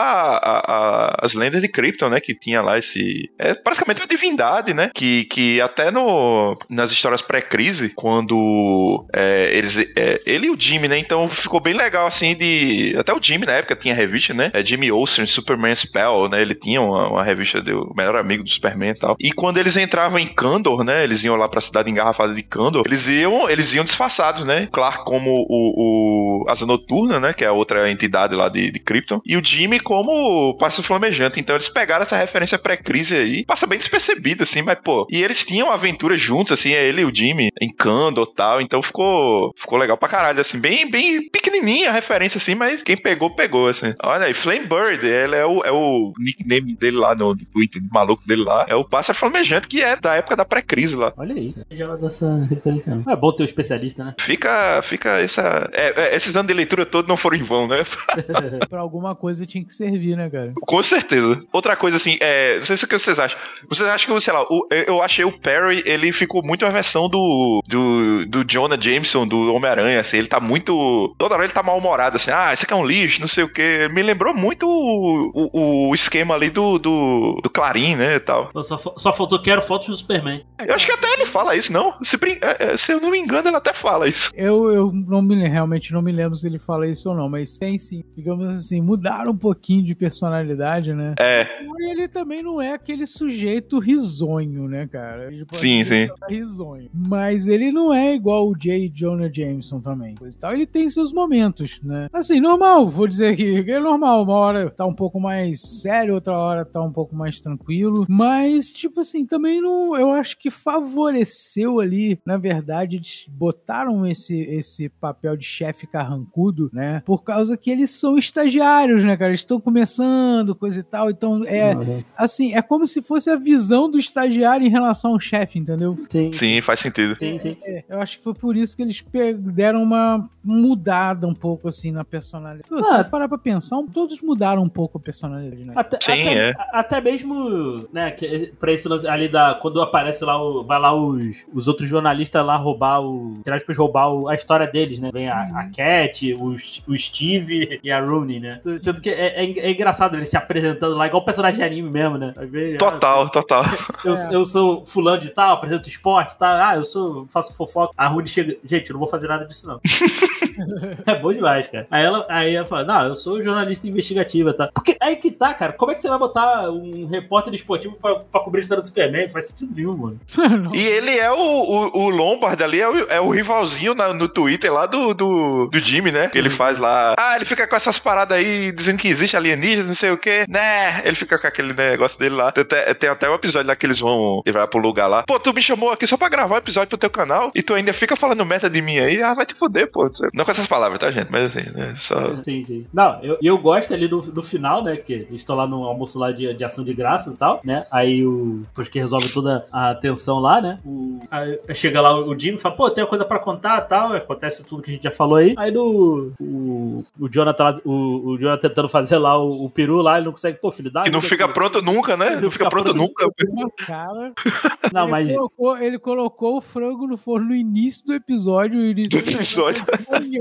a- a- as lendas de Krypton, né? Que tinha lá esse. É praticamente uma divindade, né? Que, que até no, nas histórias pré-crise, quando é, eles. é, ele e o Jimmy, né? Então ficou bem legal, assim, de. Até o Jimmy na época tinha revista, né? É Jimmy Olsen, Superman Spell, né? Ele tinha uma, uma revista do melhor amigo do Superman e tal. E quando eles entravam em Kandor, né? Eles iam lá pra cidade engarrafada de Kandor, eles iam, eles iam disfarçados, né? Clark como o, o Asa Noturna, né? Que é a outra entidade lá de, de Krypton. E o Jimmy como o Pássaro Flamejante. Então eles pegaram essa referência pré-crise aí. Passa bem despercebido, assim, mas, pô. E eles tinham aventuras juntos, assim, é ele e o Jimmy em Kandor e tal. Então ficou, ficou legal pra caralho, assim. Bem, bem pequenininha a referência, assim, mas quem pegou, pegou, assim. Olha aí, Flame Bird, ele é o, é o nickname dele lá no Twitter, maluco dele lá. É o Pássaro Flamejante, que é da época da pré-crise lá. Olha aí. Já dessa referência. não. É bom ter um especialista, né? Fica, fica essa. é, é, esses anos de leitura todos não foram em vão, né? pra alguma coisa tinha que servir, né, cara? Com certeza. Outra coisa, assim, é. Não sei se o que vocês acham. Vocês acham que, sei lá, o- eu- eu achei o Perry, ele ficou muito a versão do. do, do Jonah Jameson, do Homem-Aranha, assim. Ele tá muito. Toda hora ele tá mal-humorado, assim. Ah, esse aqui é um lixo, não sei o quê. Me lembrou muito o, o, o esquema ali do, do, do Clarim, né? E tal. Só, só faltou quero fotos do Superman. Eu acho que até ele fala isso, não? Se, é, é, se eu não me engano, ele até fala isso. Eu, eu não me, realmente não me lembro se ele fala isso ou não, mas tem sim. Digamos assim, mudaram um pouquinho de personalidade, né? É, E ele também não é aquele sujeito risonho, né, cara? Ele pode Sim, sim. Risonho. Mas ele não é igual o J. Jonah Jameson também. Coisa e tal. Ele tem seus momentos, né? Assim, normal, vou dizer que é normal. Uma hora tá um pouco mais sério, outra hora tá um pouco mais tranquilo. Mas, tipo assim, também não. Eu acho que favoreceu ali, na verdade, eles botaram esse, esse papel de chefe carrancudo, né? Por causa que eles são estagiários, né, cara? Eles estão começando, coisa e tal. Então, é. Assim, é como se fosse a visão do estagiário em relação ao chefe, entendeu? Sim. sim, faz sentido. Sim, sim. É, eu acho que foi por isso que eles deram uma mudada um pouco, assim, na personalidade. Pô, Ah. se você parar pra pensar, todos mudaram um pouco a personalidade, né? Até, Sim, até, é. até mesmo, né, que, pra esse lance ali da. Quando aparece lá, o, vai lá os, os outros jornalistas lá roubar o. Entre aspas, roubar o- a história deles, né? Vem a, a Cat, o, o Steve e a Rooney, né? Tanto que é, é- é engraçado ele se apresentando lá, igual o personagem de anime mesmo, né? Vem, ah, Total, total. eu, É. eu sou fulano de tal, apresento esporte, tá? Ah, eu sou, faço fofoca. A Rudy chega, gente, eu não vou fazer nada disso, não. é bom demais, cara. Aí ela, aí ela fala, não, eu sou jornalista investigativa, tá? Porque aí que tá, cara, como é que você vai botar um repórter esportivo pra, pra cobrir a história do Superman? Faz sentido nenhum, mano. E ele é o, o, o Lombard ali, é o, é o rivalzinho na- no Twitter lá do, do, do Jimmy, né? Que ele faz lá. Ah, ele fica com essas paradas aí dizendo que existe alienígena, não sei o quê. Né? Ele fica com aquele negócio dele lá. Tem até, tem até um episódio lá que eles vão levar pro lugar lá. Pô, tu me chamou aqui só pra gravar um episódio pro teu canal e tu ainda fica falando merda de mim aí. Ah, vai te foder, pô. Não com essas palavras, tá, gente? Mas assim, né? Só. Sim, sim. Não, eu, eu gosto ali no, no final, né? Que eles estão lá no almoço lá de, de ação de graças e tal, né? Aí o. Depois que resolve toda a tensão lá, né? O, aí chega lá o Jimmy e fala, pô, tem uma coisa pra contar e tal. Acontece tudo que a gente já falou aí. Aí no. O, o Jonathan o, o Jonathan tentando fazer lá o, o peru lá, ele não consegue, pô, filho, dá Que não fica aqui. pronto nunca, né? Não fica pronto nunca. Uma cara. Não, ele, mas. colocou, ele colocou o frango no forno no início do episódio. no início Do episódio.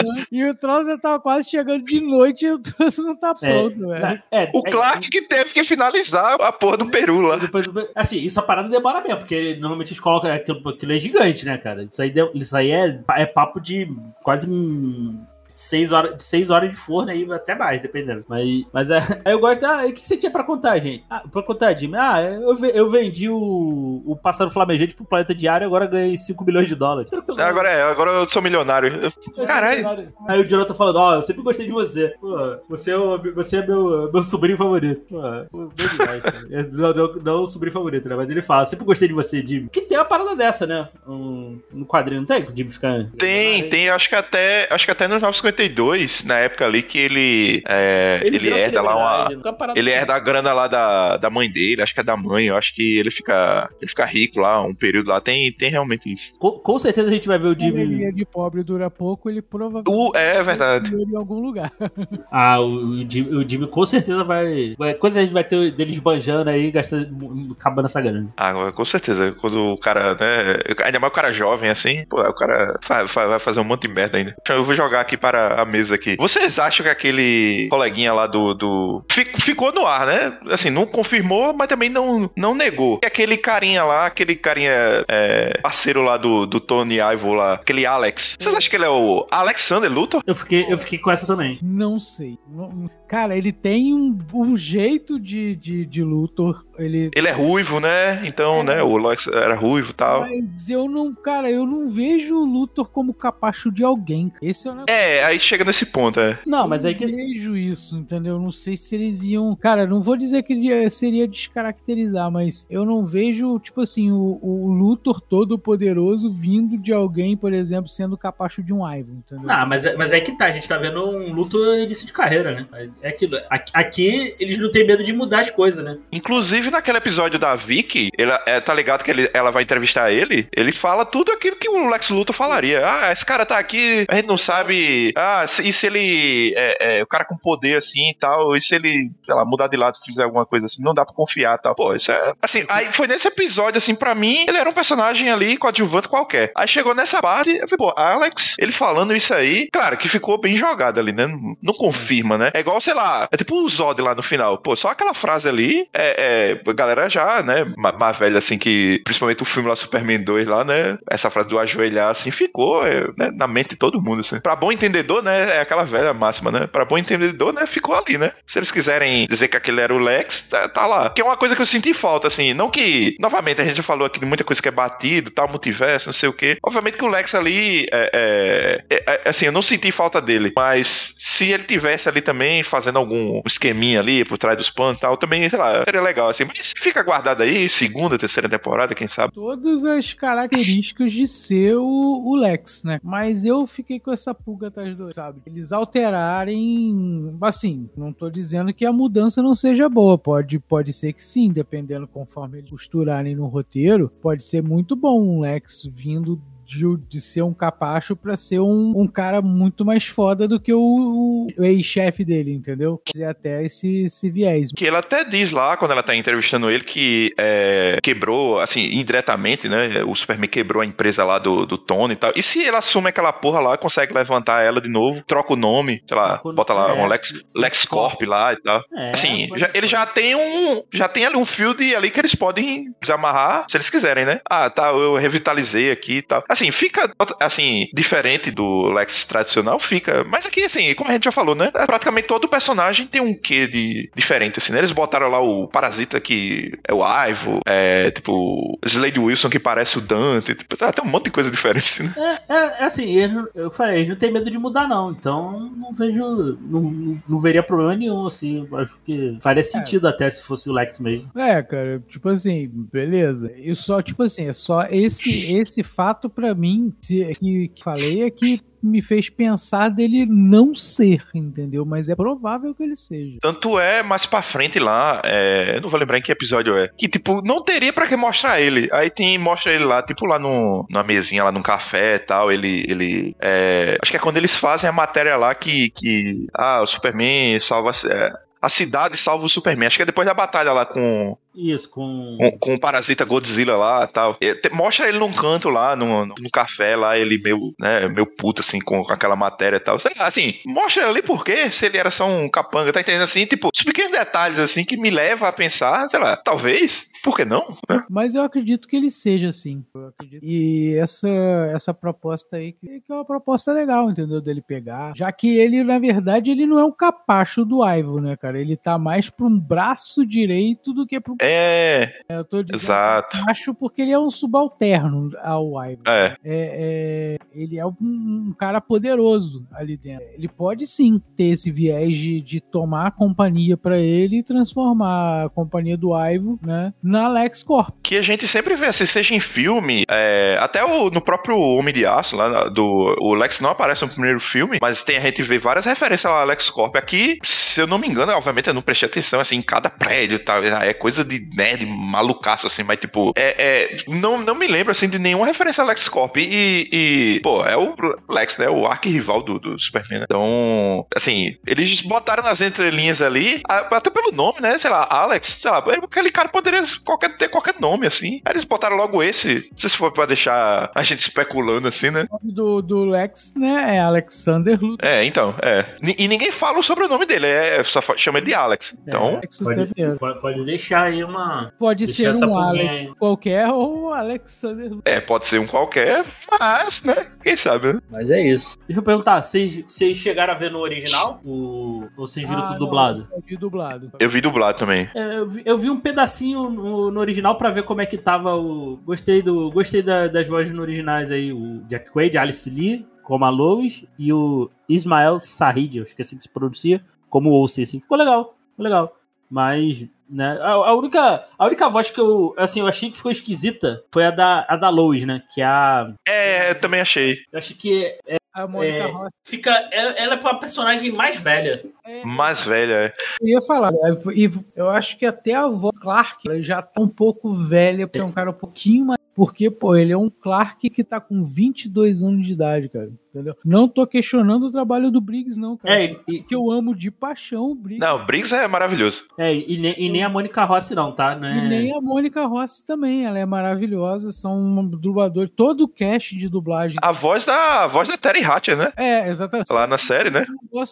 Manhã, e o troço já tava quase chegando de noite e o troço não tá É, pronto, velho. é, O é- Clark que teve que finalizar a porra do Peru lá. Depois, assim, isso a parada demora mesmo, porque normalmente eles colocam aquilo, aquilo é gigante, né, cara? Isso aí, isso aí é, é papo de quase seis horas, de seis horas de forno aí, até mais, dependendo. Mas, mas é, aí eu gosto. Ah, o que você tinha pra contar, gente? Ah, pra contar, Jimmy? Ah, eu, eu vendi o, o pássaro flamejante pro planeta diário e agora ganhei 5 milhões de dólares. Tranquilo. Agora é, agora eu sou milionário. Caralho. Aí o Jonathan falando, ó, oh, eu sempre gostei de você. Pô, você é, o, você é meu, meu sobrinho favorito. Pô, bem demais, cara. Não, não, não o sobrinho favorito, né? Mas ele fala, sempre gostei de você, Jimmy. Que tem uma parada dessa, né? Um, no quadrinho, não tem? O Jimmy ficar. Tem, tem. Acho que até. Acho que até nos 952, na época ali que ele. É, ele, ele herda lá uma. Ele assim. herda a grana lá da, da mãe dele, acho que é da mãe. Eu acho que ele fica. Ele fica rico lá, um período lá. Tem, tem realmente isso. Com, com certeza a gente vai ver o Jimmy. Ele é de pobre dura pouco, ele provavelmente. Uh, é verdade. Em algum lugar. ah, o, Jimmy, o Jimmy com certeza vai. vai coisa a gente vai ter dele esbanjando aí, gastando, acabando essa grana. Ah, com certeza. Quando o cara, né? Ainda mais o cara jovem assim, pô, o cara vai, vai fazer um monte de merda ainda. Eu vou jogar aqui para a mesa aqui. Vocês acham que aquele coleguinha lá do. do... Ficou no ar, né? Assim, não confirmou, mas também não, não negou. E aquele carinha lá, aquele carinha é, parceiro lá do, do Tony Ivo lá, aquele Alex. Vocês acham que ele é o Alexander Luthor? Eu fiquei, eu fiquei com essa também. Não sei. Não, cara, ele tem um, um jeito de, de, de Luthor. Ele... ele é ruivo, né? Então, é. né? O Alex era ruivo e tal. Mas eu não, cara, eu não vejo o Luthor como capacho de alguém. Esse é o negócio. É, aí chega nesse ponto, é. Não, mas aí que. Eu vejo isso, entendeu? Não sei se eles iam. Cara, não vou dizer que seria descaracterizar, mas eu não vejo, tipo assim, o, o Luthor todo poderoso vindo de alguém, por exemplo, sendo capacho de um Ivan, entendeu? Não, mas, é, mas é que tá, a gente tá vendo um Luthor início de carreira, né? É aquilo. Aqui eles não têm medo de mudar as coisas, né? Inclusive, naquele episódio da Vicky, ela, é, tá ligado que ele, ela vai entrevistar ele, ele fala tudo aquilo que o Lex Luthor falaria. Ah, esse cara tá aqui, a gente não sabe. Ah, e se ele. É, é, o cara com poder assim e tal, e se ele, sei lá, mudar de lado e fizer alguma coisa assim, não dá pra confiar tal. Pô, isso é. Assim, aí foi nesse episódio, assim, pra mim, ele era um personagem ali coadjuvante qualquer. Aí chegou nessa parte, eu falei, pô, Alex, ele falando isso aí, claro que ficou bem jogado ali, né? Não, não confirma, né? É igual, sei lá, é tipo o Zod lá no final. Pô, só aquela frase ali, é, é a galera já, né, mais velha, assim, que principalmente o filme lá Superman 2 lá, né? Essa frase do ajoelhar, assim, ficou é, né, na mente de todo mundo, assim. Pra bom entendedor, né, é aquela velha máxima, né? Pra bom entendedor, né, ficou ali, né? Se eles quiserem dizer que aquele era o Lex, tá, tá lá. Que é uma coisa que eu senti falta, assim, não que, novamente, a gente já falou aqui de muita coisa que é batido, tal, multiverso, não sei o quê. Obviamente que o Lex ali, é, é, é, é, assim, eu não senti falta dele, mas se ele tivesse ali também fazendo algum esqueminha ali por trás dos panos e tal, também, sei lá, seria legal, assim. Mas fica guardado aí, segunda, terceira temporada, quem sabe. Todas as características de ser o, o Lex, né? Mas eu fiquei com essa pulga atrás do, sabe? Eles alterarem, assim, não tô dizendo que a mudança não seja boa, pode, pode ser que sim, dependendo conforme eles costurarem no roteiro, pode ser muito bom um Lex vindo de, de ser um capacho para ser um, um cara muito mais foda do que o, o ex-chefe dele, entendeu? E até esse, esse viés. Que ela até diz lá, quando ela tá entrevistando ele, que é, quebrou, assim, indiretamente, né? O Superman quebrou a empresa lá do, do Tony e tal. E se ela assume aquela porra lá, consegue levantar ela de novo, troca o nome, sei lá, bota lá é, um Lex, Lex Corp lá e tal. É, assim, já, ele já tem um. Já tem ali um field ali que eles podem desamarrar se eles quiserem, né? Ah, tá, eu revitalizei aqui e tal. Assim, fica, assim, diferente do Lex tradicional, fica. Mas aqui, assim, como a gente já falou, né? Praticamente todo personagem tem um quê de diferente, assim, né? Eles botaram lá o Parasita que é o Ivo, é, tipo, Slade Wilson que parece o Dante, tipo, tem um monte de coisa diferente, assim, né? É, é, é assim, eu, eu falei, eles não tem medo de mudar, não. Então, não vejo. Não, não veria problema nenhum, assim. Acho que faria é. sentido é. até se fosse o Lex mesmo. É, cara, tipo assim, beleza. E só, tipo assim, é só esse, esse fato pra para mim, que, que falei, é que me fez pensar dele não ser, entendeu? Mas é provável que ele seja. Tanto é mais pra frente lá, é, não vou lembrar em que episódio é, que tipo, não teria para que mostrar ele. Aí tem, mostra ele lá, tipo lá no, numa mesinha, lá num café e tal, ele, ele é, acho que é quando eles fazem a matéria lá que, que ah, o Superman salva, é, a cidade salva o Superman. Acho que é depois da batalha lá com. Isso, com. Com, com o parasita Godzilla lá tal. Mostra ele num canto lá, no, no café lá, ele meio, né, meio puto, assim, com, com aquela matéria e tal. assim, mostra ele ali por quê? Se ele era só um capanga, tá entendendo assim? Tipo, os pequenos detalhes, assim, que me leva a pensar, sei lá, talvez por que não? né? Mas eu acredito que ele seja assim. E essa, essa proposta aí, que é uma proposta legal, entendeu? Dele pegar. Já que ele, na verdade, ele não é um capacho do Ivo, né, cara? Ele tá mais pra um braço direito do que pro. É, Eu tô dizendo exato. capacho porque ele é um subalterno ao Ivo. É, É, é, ele é um, um cara poderoso ali dentro. Ele pode sim ter esse viés de, de tomar a companhia pra ele e transformar a companhia do Ivo, né, na LexCorp. que a gente sempre vê, assim, seja em filme, é, até o- no próprio Homem de Aço, lá do, o Lex não aparece no primeiro filme, mas tem, a gente vê várias referências lá ao Lex Corp. Aqui, se eu não me engano, obviamente eu não prestei atenção, assim, em cada prédio, tá, é coisa de nerd malucaço, assim, mas tipo, é, é, não, não me lembro, assim, de nenhuma referência ao Lex Corp. E, e, pô, é o Lex, né, o arquirrival do, do Superman, né? Então, assim, eles botaram nas entrelinhas ali, a- até pelo nome, né, sei lá, Alex, sei lá, aquele cara poderia qualquer, ter qualquer nome, assim. Aí eles botaram logo esse, não sei se foi pra deixar a gente especulando, assim, né? O nome do, do Lex, né, é Alexander Luthor. É, então, é. E ninguém fala o sobrenome dele, é, só chama ele de Alex. Então, Lex Pode, Luthor. pode, pode deixar aí uma. Pode ser um Alex aí. qualquer ou Alexander Luthor. é, pode ser um qualquer, mas, né, quem sabe, né? Mas é isso. Deixa eu perguntar, vocês, vocês chegaram a ver no original? O, ou vocês viram Ah, tudo não, dublado? eu vi dublado. Eu vi dublado também. É, eu, vi, eu vi um pedacinho no, no original pra ver como é que tava o. Gostei do. Gostei da- das vozes no originais aí. O Jack Quaid, Alice Lee, como a Lois, e o Ismael Sahid, eu esqueci que se pronuncia, como o Olsen, assim. Ficou legal, ficou legal. Mas, né, a, a única, a única voz que eu, assim, eu achei que ficou esquisita foi a da, a da Lois, né? Que é a. É, também achei. Eu acho que A Mônica É. Rossi. fica. Ela, ela é uma personagem mais velha. É, Mais velha, é. eu ia falar. é, E eu acho que até a voz Clark ela já tá um pouco velha, porque é um cara um pouquinho mais. Porque, pô, ele é um Clark que tá com 22 anos de idade, cara. Entendeu? Não tô questionando o trabalho do Briggs, não, cara. É, e, Que eu amo de paixão o Briggs. Não, o Briggs é maravilhoso. é, e, nem, e nem a Mônica Rossi, não, tá? Não é- E nem a Mônica Rossi também, ela é maravilhosa, são um dublador, todo o cast de dublagem. A voz da, a voz da Terry Hatcher, né? É, exatamente. Lá na série, né?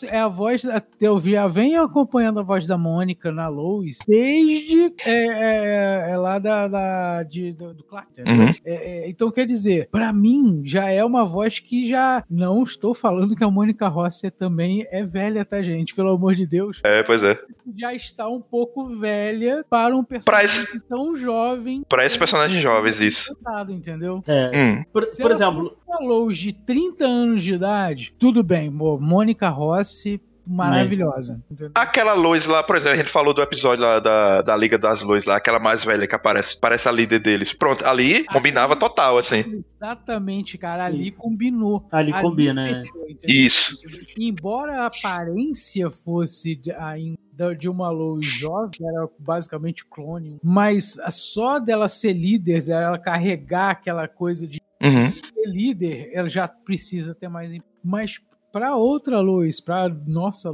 É a voz, da- eu já venho acompanhando a voz da Mônica na Lois desde é, é, é lá da, da- de- do, do Clark. entendeu? Uhum. É, é, então, quer dizer, pra mim já é uma voz que já não estou falando que a Mônica Rossi também é velha, tá, gente? Pelo amor de Deus, É, pois é. já está um pouco velha para um Pra personagem esse, tão jovem. pra esse personagem jovens, isso. Entendeu? É. Hum. Por, Se por exemplo, Falou de 30 anos de idade, tudo bem, Mônica Rossi, maravilhosa. Aquela Lois lá, por exemplo, a gente falou do episódio lá da, da Liga das Lois lá, aquela mais velha que aparece, parece a líder deles. Pronto, ali combinava total, assim. Exatamente, cara. Ali combinou. Ali combina, é. fechou, entendeu? Isso. Embora a aparência fosse de, ainda de uma Lois jovem, era basicamente clone, mas só dela ser líder, dela carregar aquela coisa de Uhum. ser líder, ela já precisa ter mais. Mas para outra Lois, para nossa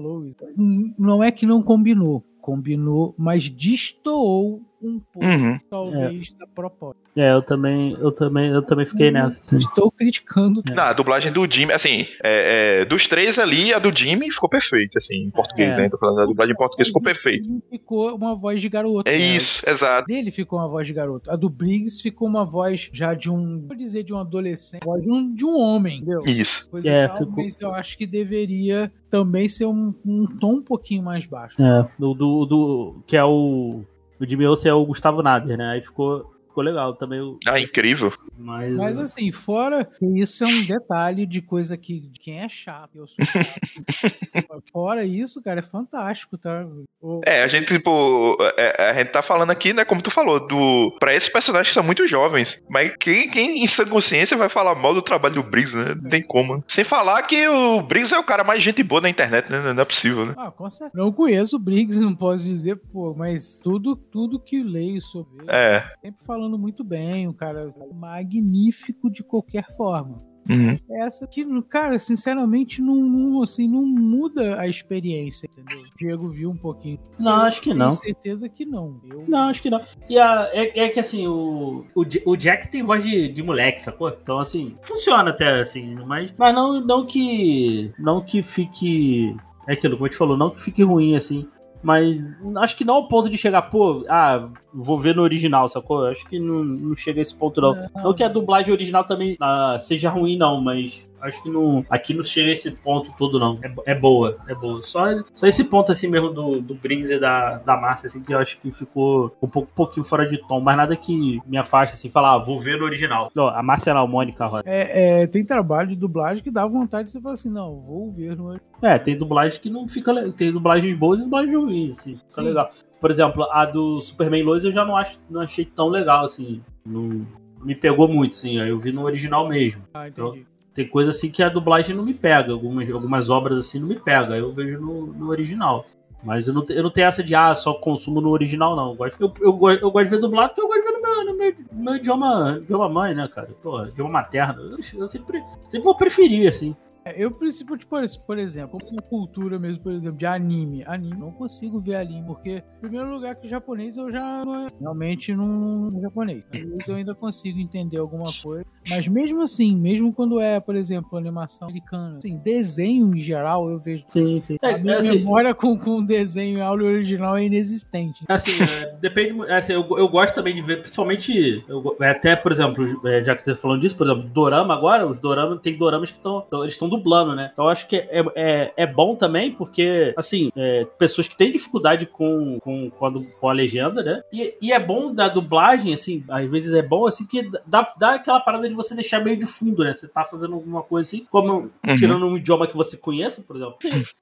n- não é que não combinou. Combinou, mas destoou um pouco, Uhum. talvez, da proposta. é, eu também, eu também, eu também fiquei nessa. assim. Estou criticando. Não, a dublagem do Jimmy, assim, é, é, dos três ali, a do Jimmy ficou perfeita, assim, em português, É. né? Tô falando, a dublagem em português ficou perfeita. Ficou uma voz de garoto. É né? isso, exato. dele ficou uma voz de garoto. A do Briggs ficou uma voz já de um. Vou dizer de um adolescente. Voz de um, de um homem, entendeu? Isso. Coisa É, tal, ficou- Mas eu acho que deveria também ser um, um tom um pouquinho mais baixo. É, do, do, do- que é o o Jimmy Olsen é o Gustavo Nader, né? Aí ficou, ficou legal também. o- Ah, incrível. Mas, Mas assim, fora que isso é um detalhe de coisa que de quem é chato. Eu sou chato. fora isso, cara, é fantástico, tá? O- É, a gente, tipo, é, a gente tá falando aqui, né, como tu falou, do. Pra esses personagens que são muito jovens. Mas quem, quem em sã consciência vai falar mal do trabalho do Briggs, né? Não tem como. Sem falar que o Briggs é o cara mais gente boa na internet, né? Não é possível, né? Ah, com certeza. Não conheço o Briggs, não posso dizer, pô, mas tudo, tudo que leio sobre ele, É. sempre falando muito bem, um cara magnífico de qualquer forma. Uhum. Essa que, cara, sinceramente, não, não, assim, não muda a experiência, entendeu? O Diego viu um pouquinho. Não, Eu acho que não. Tenho certeza que não. Eu, Não, acho que não. E a, é, é que assim, o, o, o Jack tem voz de, de moleque, sacou? Então, assim, funciona até assim, mas, mas não, não que. Não que fique. É aquilo, como a gente falou, não que fique ruim, assim. Mas acho que não ao ponto de chegar, pô, ah, vou ver no original, sacou? Acho que não, não chega a esse ponto, não. Não, não que a dublagem original também ah, seja ruim, não, mas acho que não, aqui não chega esse ponto todo, não. É, é boa, é boa. Só, só esse ponto, assim, mesmo do, do Breeze da, da Márcia, assim, que eu acho que ficou um, pouco, um pouquinho fora de tom, mas nada que me afaste, assim, falar, ah, vou ver no original. Não, a Márcia não, a Mônica Rosa. É, é, tem trabalho de dublagem que dá vontade de você falar assim, não, vou ver no original. É, tem dublagem que não fica. Tem dublagens boas e dublagens ruins, assim, fica Sim. legal. Por exemplo, a do Superman Lois eu já não, acho, não achei tão legal, assim. Não, me pegou muito, assim. Eu vi no original mesmo. Ah, entendi. Então, tem coisa assim que a dublagem não me pega. Algumas, algumas obras assim não me pega. Eu vejo no, no original. Mas eu não, eu não tenho essa de, ah, só consumo no original, não. Eu, gosto, eu, eu, eu gosto de ver dublado porque eu gosto de ver no meu, no meu, no meu idioma, idioma mãe, né, cara? Pô, idioma materno. Eu, eu sempre, sempre vou preferir, assim. É, eu preciso, tipo, por exemplo, uma cultura mesmo, por exemplo, de anime. Anime, não consigo ver anime, porque, em primeiro lugar, que japonês eu já não, é, realmente não é japonês. Às vezes eu ainda consigo entender alguma coisa. Mas mesmo assim, mesmo quando é, por exemplo, animação americana, assim, desenho em geral, eu vejo. Sim, sim. A minha é, assim, memória com, com desenho em áudio original é inexistente. Assim, é, depende. É, assim, eu, eu gosto também de ver, principalmente. Eu, até, por exemplo, já que você tá falando disso, por exemplo, Dorama agora, os Dorama, tem Doramas que estão. Eles estão dublando, né? Então acho que é, é, é bom também, porque, assim, é, pessoas que têm dificuldade com, com, com, a, com a legenda, né? E, e, é bom da dublagem, assim, às vezes é bom, assim, que dá, dá aquela parada de você deixar meio de fundo, né? Você tá fazendo alguma coisa assim, como uhum. tirando um idioma que você conheça, por exemplo.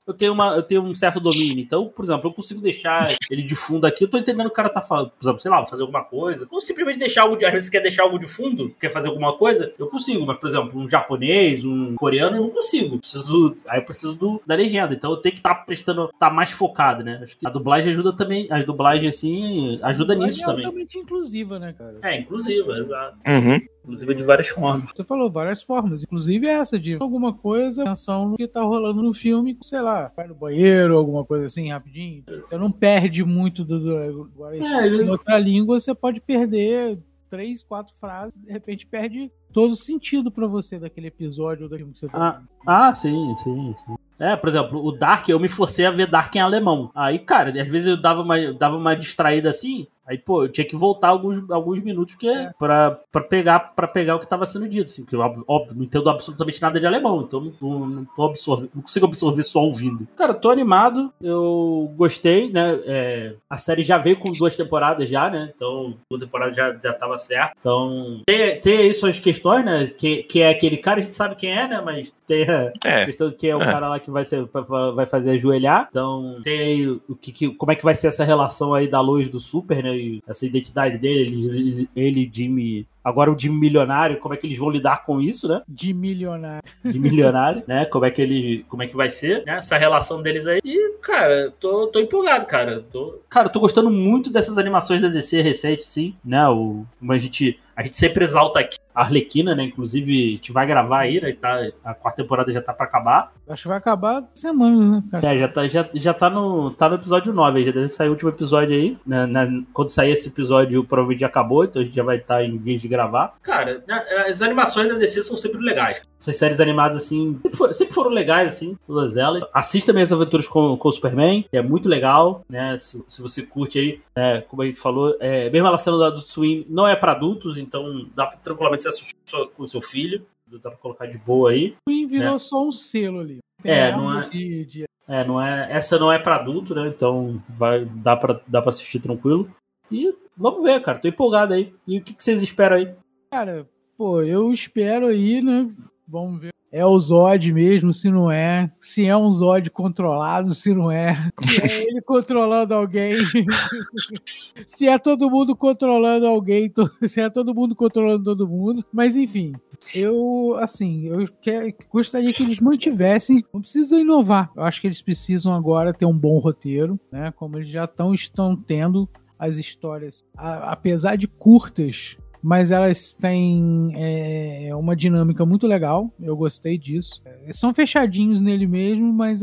Eu tenho, uma, eu tenho um certo domínio, então, por exemplo, eu consigo deixar ele de fundo aqui, eu tô entendendo o cara tá falando, por exemplo, sei lá, fazer alguma coisa. Ou simplesmente deixar algo de. Às vezes você quer deixar algo de fundo, quer fazer alguma coisa, eu consigo, mas, por exemplo, um japonês, um coreano, eu não consigo preciso. Aí eu preciso do, da legenda. Então eu tenho que estar tá prestando. tá mais focado, né? Acho que a dublagem ajuda também. A dublagem, assim, ajuda a nisso é também. É totalmente inclusiva, né, cara? É, inclusiva, exato. Uhum. Inclusive de várias formas. Você falou várias formas. Inclusive essa de alguma coisa, atenção no que tá rolando no filme, sei lá, vai no banheiro, alguma coisa assim, rapidinho. Você não perde muito do. do, do é, em outra língua, você pode perder três, quatro frases, de repente perde todo sentido para você daquele episódio ou que você tá ah, ah, sim, sim, sim. É, por exemplo, o Dark, eu me forcei a ver Dark em alemão. Aí, cara, às vezes eu dava uma, dava uma distraída assim, Aí, pô, eu tinha que voltar alguns, alguns minutos que, é. pra, pra, pegar, pra pegar o que tava sendo dito. Assim, porque, óbvio, não entendo absolutamente nada de alemão, então não, não, não consigo absorver só ouvindo. Cara, tô animado, eu gostei, né? É, a série já veio com duas temporadas já, né? Então, duas temporadas já, já tava certo. Então, tem, tem aí suas questões, né? Que, que é aquele cara, a gente sabe quem é, né? Mas tem a é. questão de quem é o é. cara lá que vai, ser, vai fazer ajoelhar. Então, tem aí o que, que, como é que vai ser essa relação aí da luz do Super, né? E essa identidade dele, ele, ele Jimmy Agora o de milionário, como é que eles vão lidar com isso, né? De milionário. De milionário, né? Como é que ele, como é que vai ser, né? Essa relação deles aí. E, cara, tô, tô empolgado, cara. Tô, cara, tô gostando muito dessas animações da DC recente, sim, né? O, como a gente, a gente sempre exalta aqui a Arlequina, né? Inclusive, a gente vai gravar aí, né? Tá, a quarta temporada já tá pra acabar. Acho que vai acabar semana, né, cara? É, já tá, já, já tá, no, tá no episódio 9, já deve sair o último episódio aí. Né, né, quando sair esse episódio, provavelmente já acabou, então a gente já vai estar tá em vez de gravar. Cara, as animações da DC são sempre legais. Essas séries animadas, assim, sempre, foram legais, assim, todas elas. Assista minhas aventuras com, com o Superman, que é muito legal, né? Se, se você curte aí, né, como a gente falou, é, mesmo ela sendo da Adult Swim, não é para adultos, então dá pra tranquilamente você assistir com o seu filho. Dá pra colocar de boa aí. Swim virou né? só um selo ali. É, não é. De, de... É, não é. Essa não é para adulto, né? Então vai, dá, pra, dá pra assistir tranquilo. E vamos ver, cara. Tô empolgado aí. E o que, que vocês esperam aí? Cara, pô, eu espero aí, né? Vamos ver. É o Zod mesmo, se não é. Se é um Zod controlado, se não é. Se é ele controlando alguém. se é todo mundo controlando alguém. Se é todo mundo controlando todo mundo. Mas enfim, eu, assim, eu quer, gostaria que eles mantivessem. Não precisa inovar. Eu acho que eles precisam agora ter um bom roteiro, né? Como eles já tão, estão tendo as histórias, a, apesar de curtas, mas elas têm é, uma dinâmica muito legal. Eu gostei disso. É, são fechadinhos nele mesmo, mas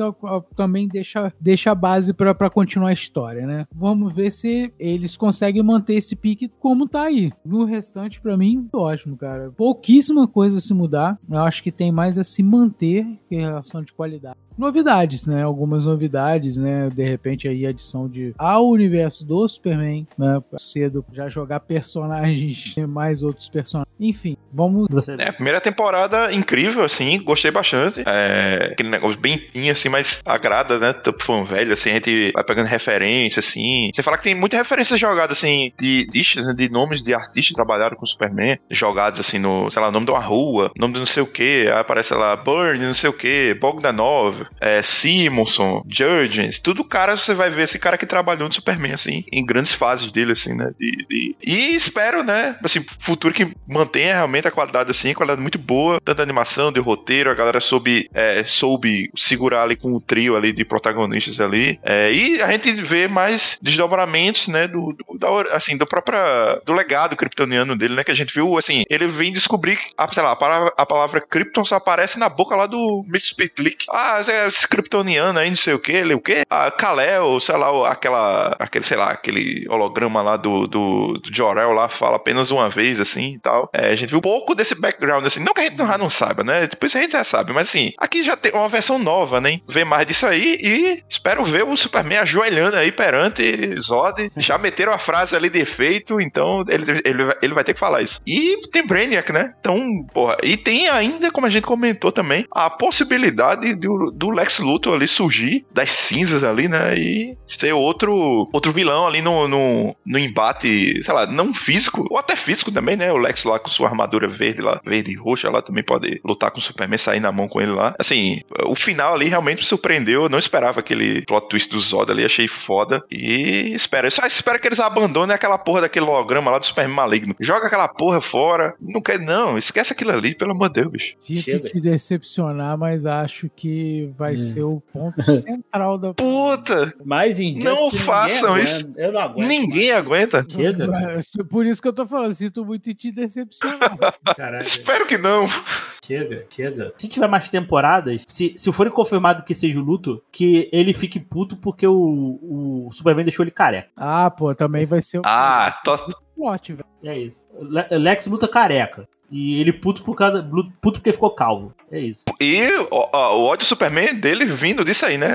também deixa, deixa a base para continuar a história, né? Vamos ver se eles conseguem manter esse pique como tá aí. No restante, para mim, ótimo, cara. Pouquíssima coisa a se mudar. Eu acho que tem mais a se manter em relação de qualidade. Novidades, né? Algumas novidades, né? De repente aí a adição de ao universo do Superman, né? Cedo já jogar personagens, mais outros personagens. Enfim, vamos. Você... É, a primeira temporada incrível, assim, gostei bastante. É, aquele negócio bem assim, mas agrada, né? Tipo fã velho, assim, a gente vai pegando referência, assim. Você fala que tem muita referência jogada, assim, de artistas, né, de nomes de artistas que trabalharam com o Superman, jogados, assim, no, sei lá, nome de uma rua, nome de não sei o que, aí aparece lá, Burn, não sei o que, Bogdanov, é, Simonson, Jurgens, tudo cara, você vai ver esse cara que trabalhou no Superman, assim, em grandes fases dele, assim, né? De, de... E espero, né, assim, futuro que mantenha realmente a qualidade, assim, qualidade muito boa, tanto de animação, de roteiro, a galera soube, é, soube segurar ali com o trio ali de protagonistas ali, é, e a gente vê mais desdobramentos, né, do, do da, assim, do próprio, do legado kryptoniano dele, né, que a gente viu, assim, ele vem descobrir, a, sei lá, a palavra, a palavra Krypton só aparece na boca lá do Miss Pitlick. Ah, é kryptoniano aí, não sei o que, ele o quê? Ah, Kal-El, sei lá, aquela, aquele, sei lá, aquele holograma lá do, do, do Jor-El lá fala apenas uma vez, assim, e tal. É, a gente viu um pouco desse background, assim, não que a gente já não saiba, né, depois a gente já sabe, mas assim, aqui já tem uma versão nova, né, ver mais disso aí e espero ver o Superman ajoelhando aí perante Zod. Já meteram a frase ali de efeito, então ele, ele, ele vai ter que falar isso. E tem Brainiac, né? Então, porra, e tem ainda, como a gente comentou também, a possibilidade do, do Lex Luthor ali surgir das cinzas ali, né? E ser outro, outro vilão ali no, no, no embate, sei lá, não físico, ou até físico também, né? O Lex lá com sua armadura verde lá, verde e roxa lá, também pode lutar com o Superman, sair na mão com ele lá. Assim, o final ali realmente me surpreendeu. Eu não esperava aquele plot twist do Zod ali, achei foda. E espero, eu só espero que eles abandonem aquela porra daquele holograma lá do Superman maligno. Joga aquela porra fora. Não quer, não, esquece aquilo ali, pelo amor de Deus, bicho. Sinto Chega. te decepcionar, mas acho que vai Hum. ser o ponto central da. Puta! Mais injustice, Não ninguém façam aguenta. isso. Eu não aguento. Ninguém aguenta. Chega, cara. Por isso que eu tô falando, sinto muito em te decepcionar. Caralho. Espero que não. Chega, chega. Se tiver mais temporadas, se, se for confirmado que seja o luto, que ele fique puto porque o, o Superman deixou ele careca. ah, pô, também vai ser o Ah, tô, plot, velho. É isso. Le- Lex luta careca. E ele puto por causa. Puto porque ficou calvo. É isso. E ó, ó, o ódio Superman dele vindo disso aí, né?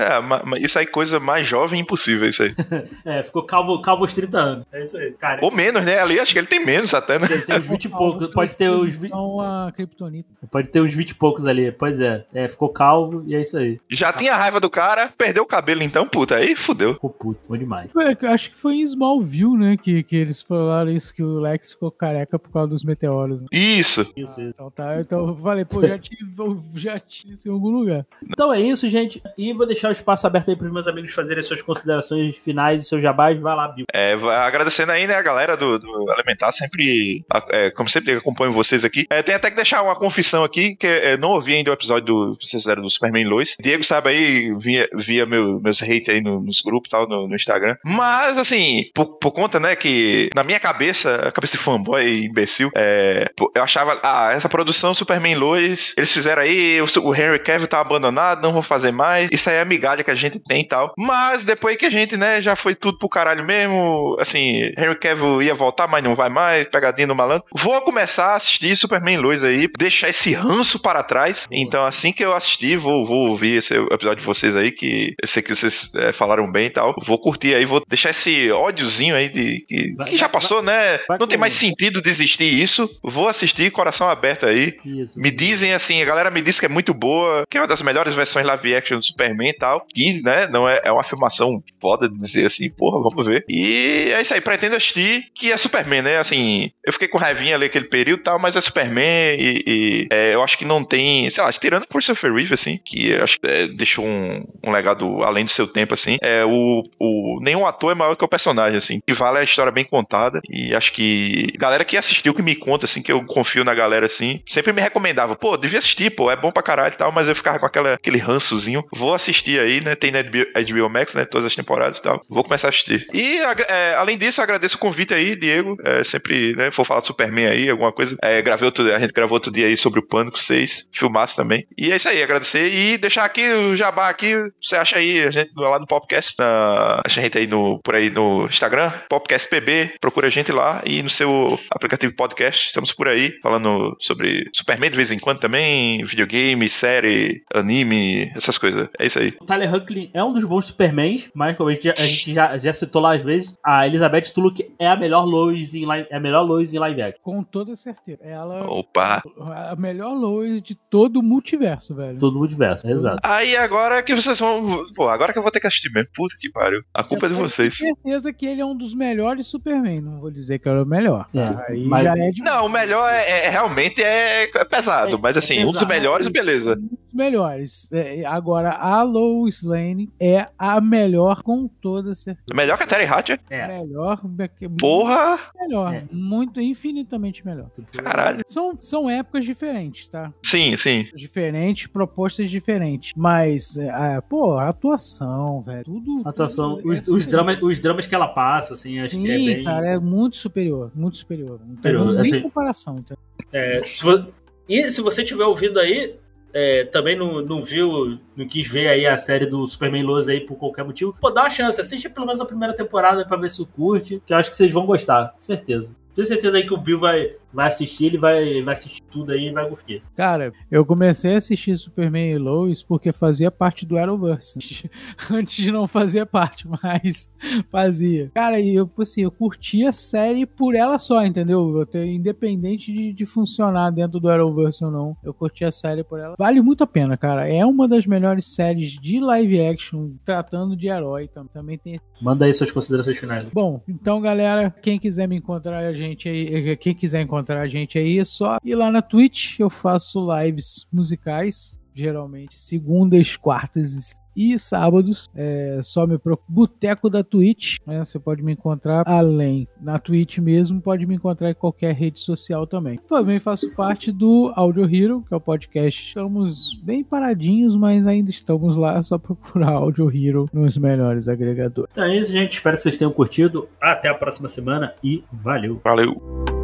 Isso aí, coisa mais jovem impossível, isso aí. É, ficou calvo, calvo aos 30 anos. É isso aí. Careca. Ou menos, né? Ali acho que ele tem menos até, né? Ele tem uns 20 e poucos. Pode ter uns, vi- São a Kryptonita. pode ter uns 20 e poucos ali. Pois é. É, ficou calvo e é isso aí. Já tinha raiva do cara, perdeu o cabelo então, puta, aí fudeu. Ficou puto. Bom demais. Acho que foi em Smallville, né? Que, que eles falaram isso, que o Lex ficou careca por causa dos meteoros. Né? Isso. Isso, isso. Então tá, então eu falei, pô, já tive, já tive isso em algum lugar. Então é isso, gente. E vou deixar o espaço aberto aí para os meus amigos fazerem suas considerações finais e seus jabás. Vai lá, Bill. É, agradecendo aí, né, a galera do, do Elementar, sempre, é, como sempre, acompanho vocês aqui. É, tem até que deixar uma confissão aqui, que é, não ouvi ainda o episódio do, que vocês fizeram do Superman Lois. Diego sabe aí, via, via meu- meus hate aí no- nos grupos e tal, no, no Instagram. Mas, assim, por, por conta, né, que na minha cabeça, a cabeça de fanboy imbecil, é, eu achava, ah, essa produção Superman Lois, eles fizeram aí, o, o Henry Cavill tá abandonado, não vou fazer mais. Isso aí é a migalha que a gente tem e tal. Mas depois que a gente, né, já foi tudo pro caralho mesmo, assim, Henry Cavill ia voltar, mas não vai mais, pegadinha do malandro. Vou começar a assistir Superman Lois aí, deixar esse ranço para trás. Então, assim que eu assistir, vou, vou ouvir esse episódio de vocês aí, que eu sei que vocês é, falaram bem e tal. Vou curtir aí, vou deixar esse ódiozinho aí de que, Vai- que já vai- passou, né? Não tem mais sentido desistir isso. Vou assistir, coração aberto aí. Isso. Me dizem assim, a galera me diz que é muito boa, que é uma das melhores versões live action do Superman e tal. Que, né, não é, é uma afirmação foda de dizer assim, porra, vamos ver. E é isso aí, pretendo assistir, que é Superman, né? Assim, eu fiquei com raivinha ali aquele período e tal, mas é Superman e, e, é, eu acho que não tem, sei lá, tirando por Christopher Reeve, assim, que acho que é, deixou um, um legado além do seu tempo, assim. É, o, o, nenhum ator é maior que o personagem, assim. Que vale a história bem contada. E acho que galera que assistiu, que me conta, assim, que eu confio na galera, assim, sempre me recomendava, pô, devia assistir, pô, é bom pra caralho e tal, mas eu ficava com aquela, aquele rançozinho. Vou assistir aí, né? Tem na HBO Max, né? Todas as temporadas e tal. Vou começar a assistir. E, é, além disso, agradeço o convite aí, Diego. É, sempre, né? For falar de Superman aí, alguma coisa. É, gravei outro, a gente gravou outro dia aí sobre o Pânico 6. Filmaço também. E é isso aí, agradecer. E deixar aqui o jabá aqui. Você acha aí, a gente lá no podcast. Na, a gente aí no, por aí no Instagram, Popcast PB. Procura a gente lá. E no seu aplicativo podcast. Estamos por aí. falando sobre Superman de vez em quando também, videogame, série, anime, essas coisas. É isso aí. O Tyler Huntley é um dos bons Supermans, mas como a gente, já, a gente já, já citou lá às vezes, a Elizabeth Tulloch é a melhor Lois em live, é a melhor Lois em live action. Com toda certeza. Ela Opa! a melhor Lois de todo o multiverso, velho. Todo o multiverso, exato. Aí agora que vocês vão. Pô, agora que eu vou ter que assistir mesmo. Puta que pariu. A culpa é de vocês. ter certeza que ele é um dos melhores Superman. Não vou dizer que é o melhor. É, Aí mas- já é de Não, o melhor é, é- realmente é, pesado, É, mas assim, é um dos pesado. melhores, beleza. Dos melhores. É, agora, a Lois Lane é a melhor com toda certeza. Melhor que a Terry Hatcher. É. Melhor, muito Porra! melhor, É. muito infinitamente melhor. Caralho. São, são épocas diferentes, tá? Sim, sim. Diferentes, propostas diferentes. Mas, é, a- pô, a atuação, velho. Tudo. A atuação, tudo os, é os, dramas, os dramas que ela passa, assim, acho Sim, que é bem. cara, é muito superior. Muito superior. Não tem Superior, nem assim- comparação. Então. É, se vo- E se você tiver ouvindo aí, é, também não, não viu, não quis ver aí a série do Superman Lois aí por qualquer motivo, pô, dá uma chance, assiste pelo menos a primeira temporada pra ver se curte, que eu acho que vocês vão gostar, certeza. Tenho certeza aí que o Bill vai, vai assistir, ele vai, vai assistir tudo aí e vai curtir. Cara, eu comecei a assistir Superman e Lois porque fazia parte do Arrowverse. Antes de não fazer parte, mas fazia. Cara, e eu, assim, eu curti a série por ela só, entendeu? Eu independente de, de funcionar dentro do Arrowverse ou não, eu curti a série por ela. Vale muito a pena, cara. É uma das melhores séries de live action tratando de herói. tam- Também tem Manda aí suas considerações finais. Bom, então galera, quem quiser me encontrar a gente aí, quem quiser encontrar a gente aí, é só ir lá na Twitch, eu faço lives musicais, geralmente segundas, quartas e sábados. É só me procurar Boteco da Twitch, né? Você pode me encontrar além na Twitch mesmo, pode me encontrar em qualquer rede social também. Também faço parte do Audio Hero, que é o podcast. Estamos bem paradinhos, mas ainda estamos lá, é só procurar Audio Hero nos melhores agregadores. Então é isso, gente. Espero que vocês tenham curtido. Até a próxima semana e valeu! Valeu.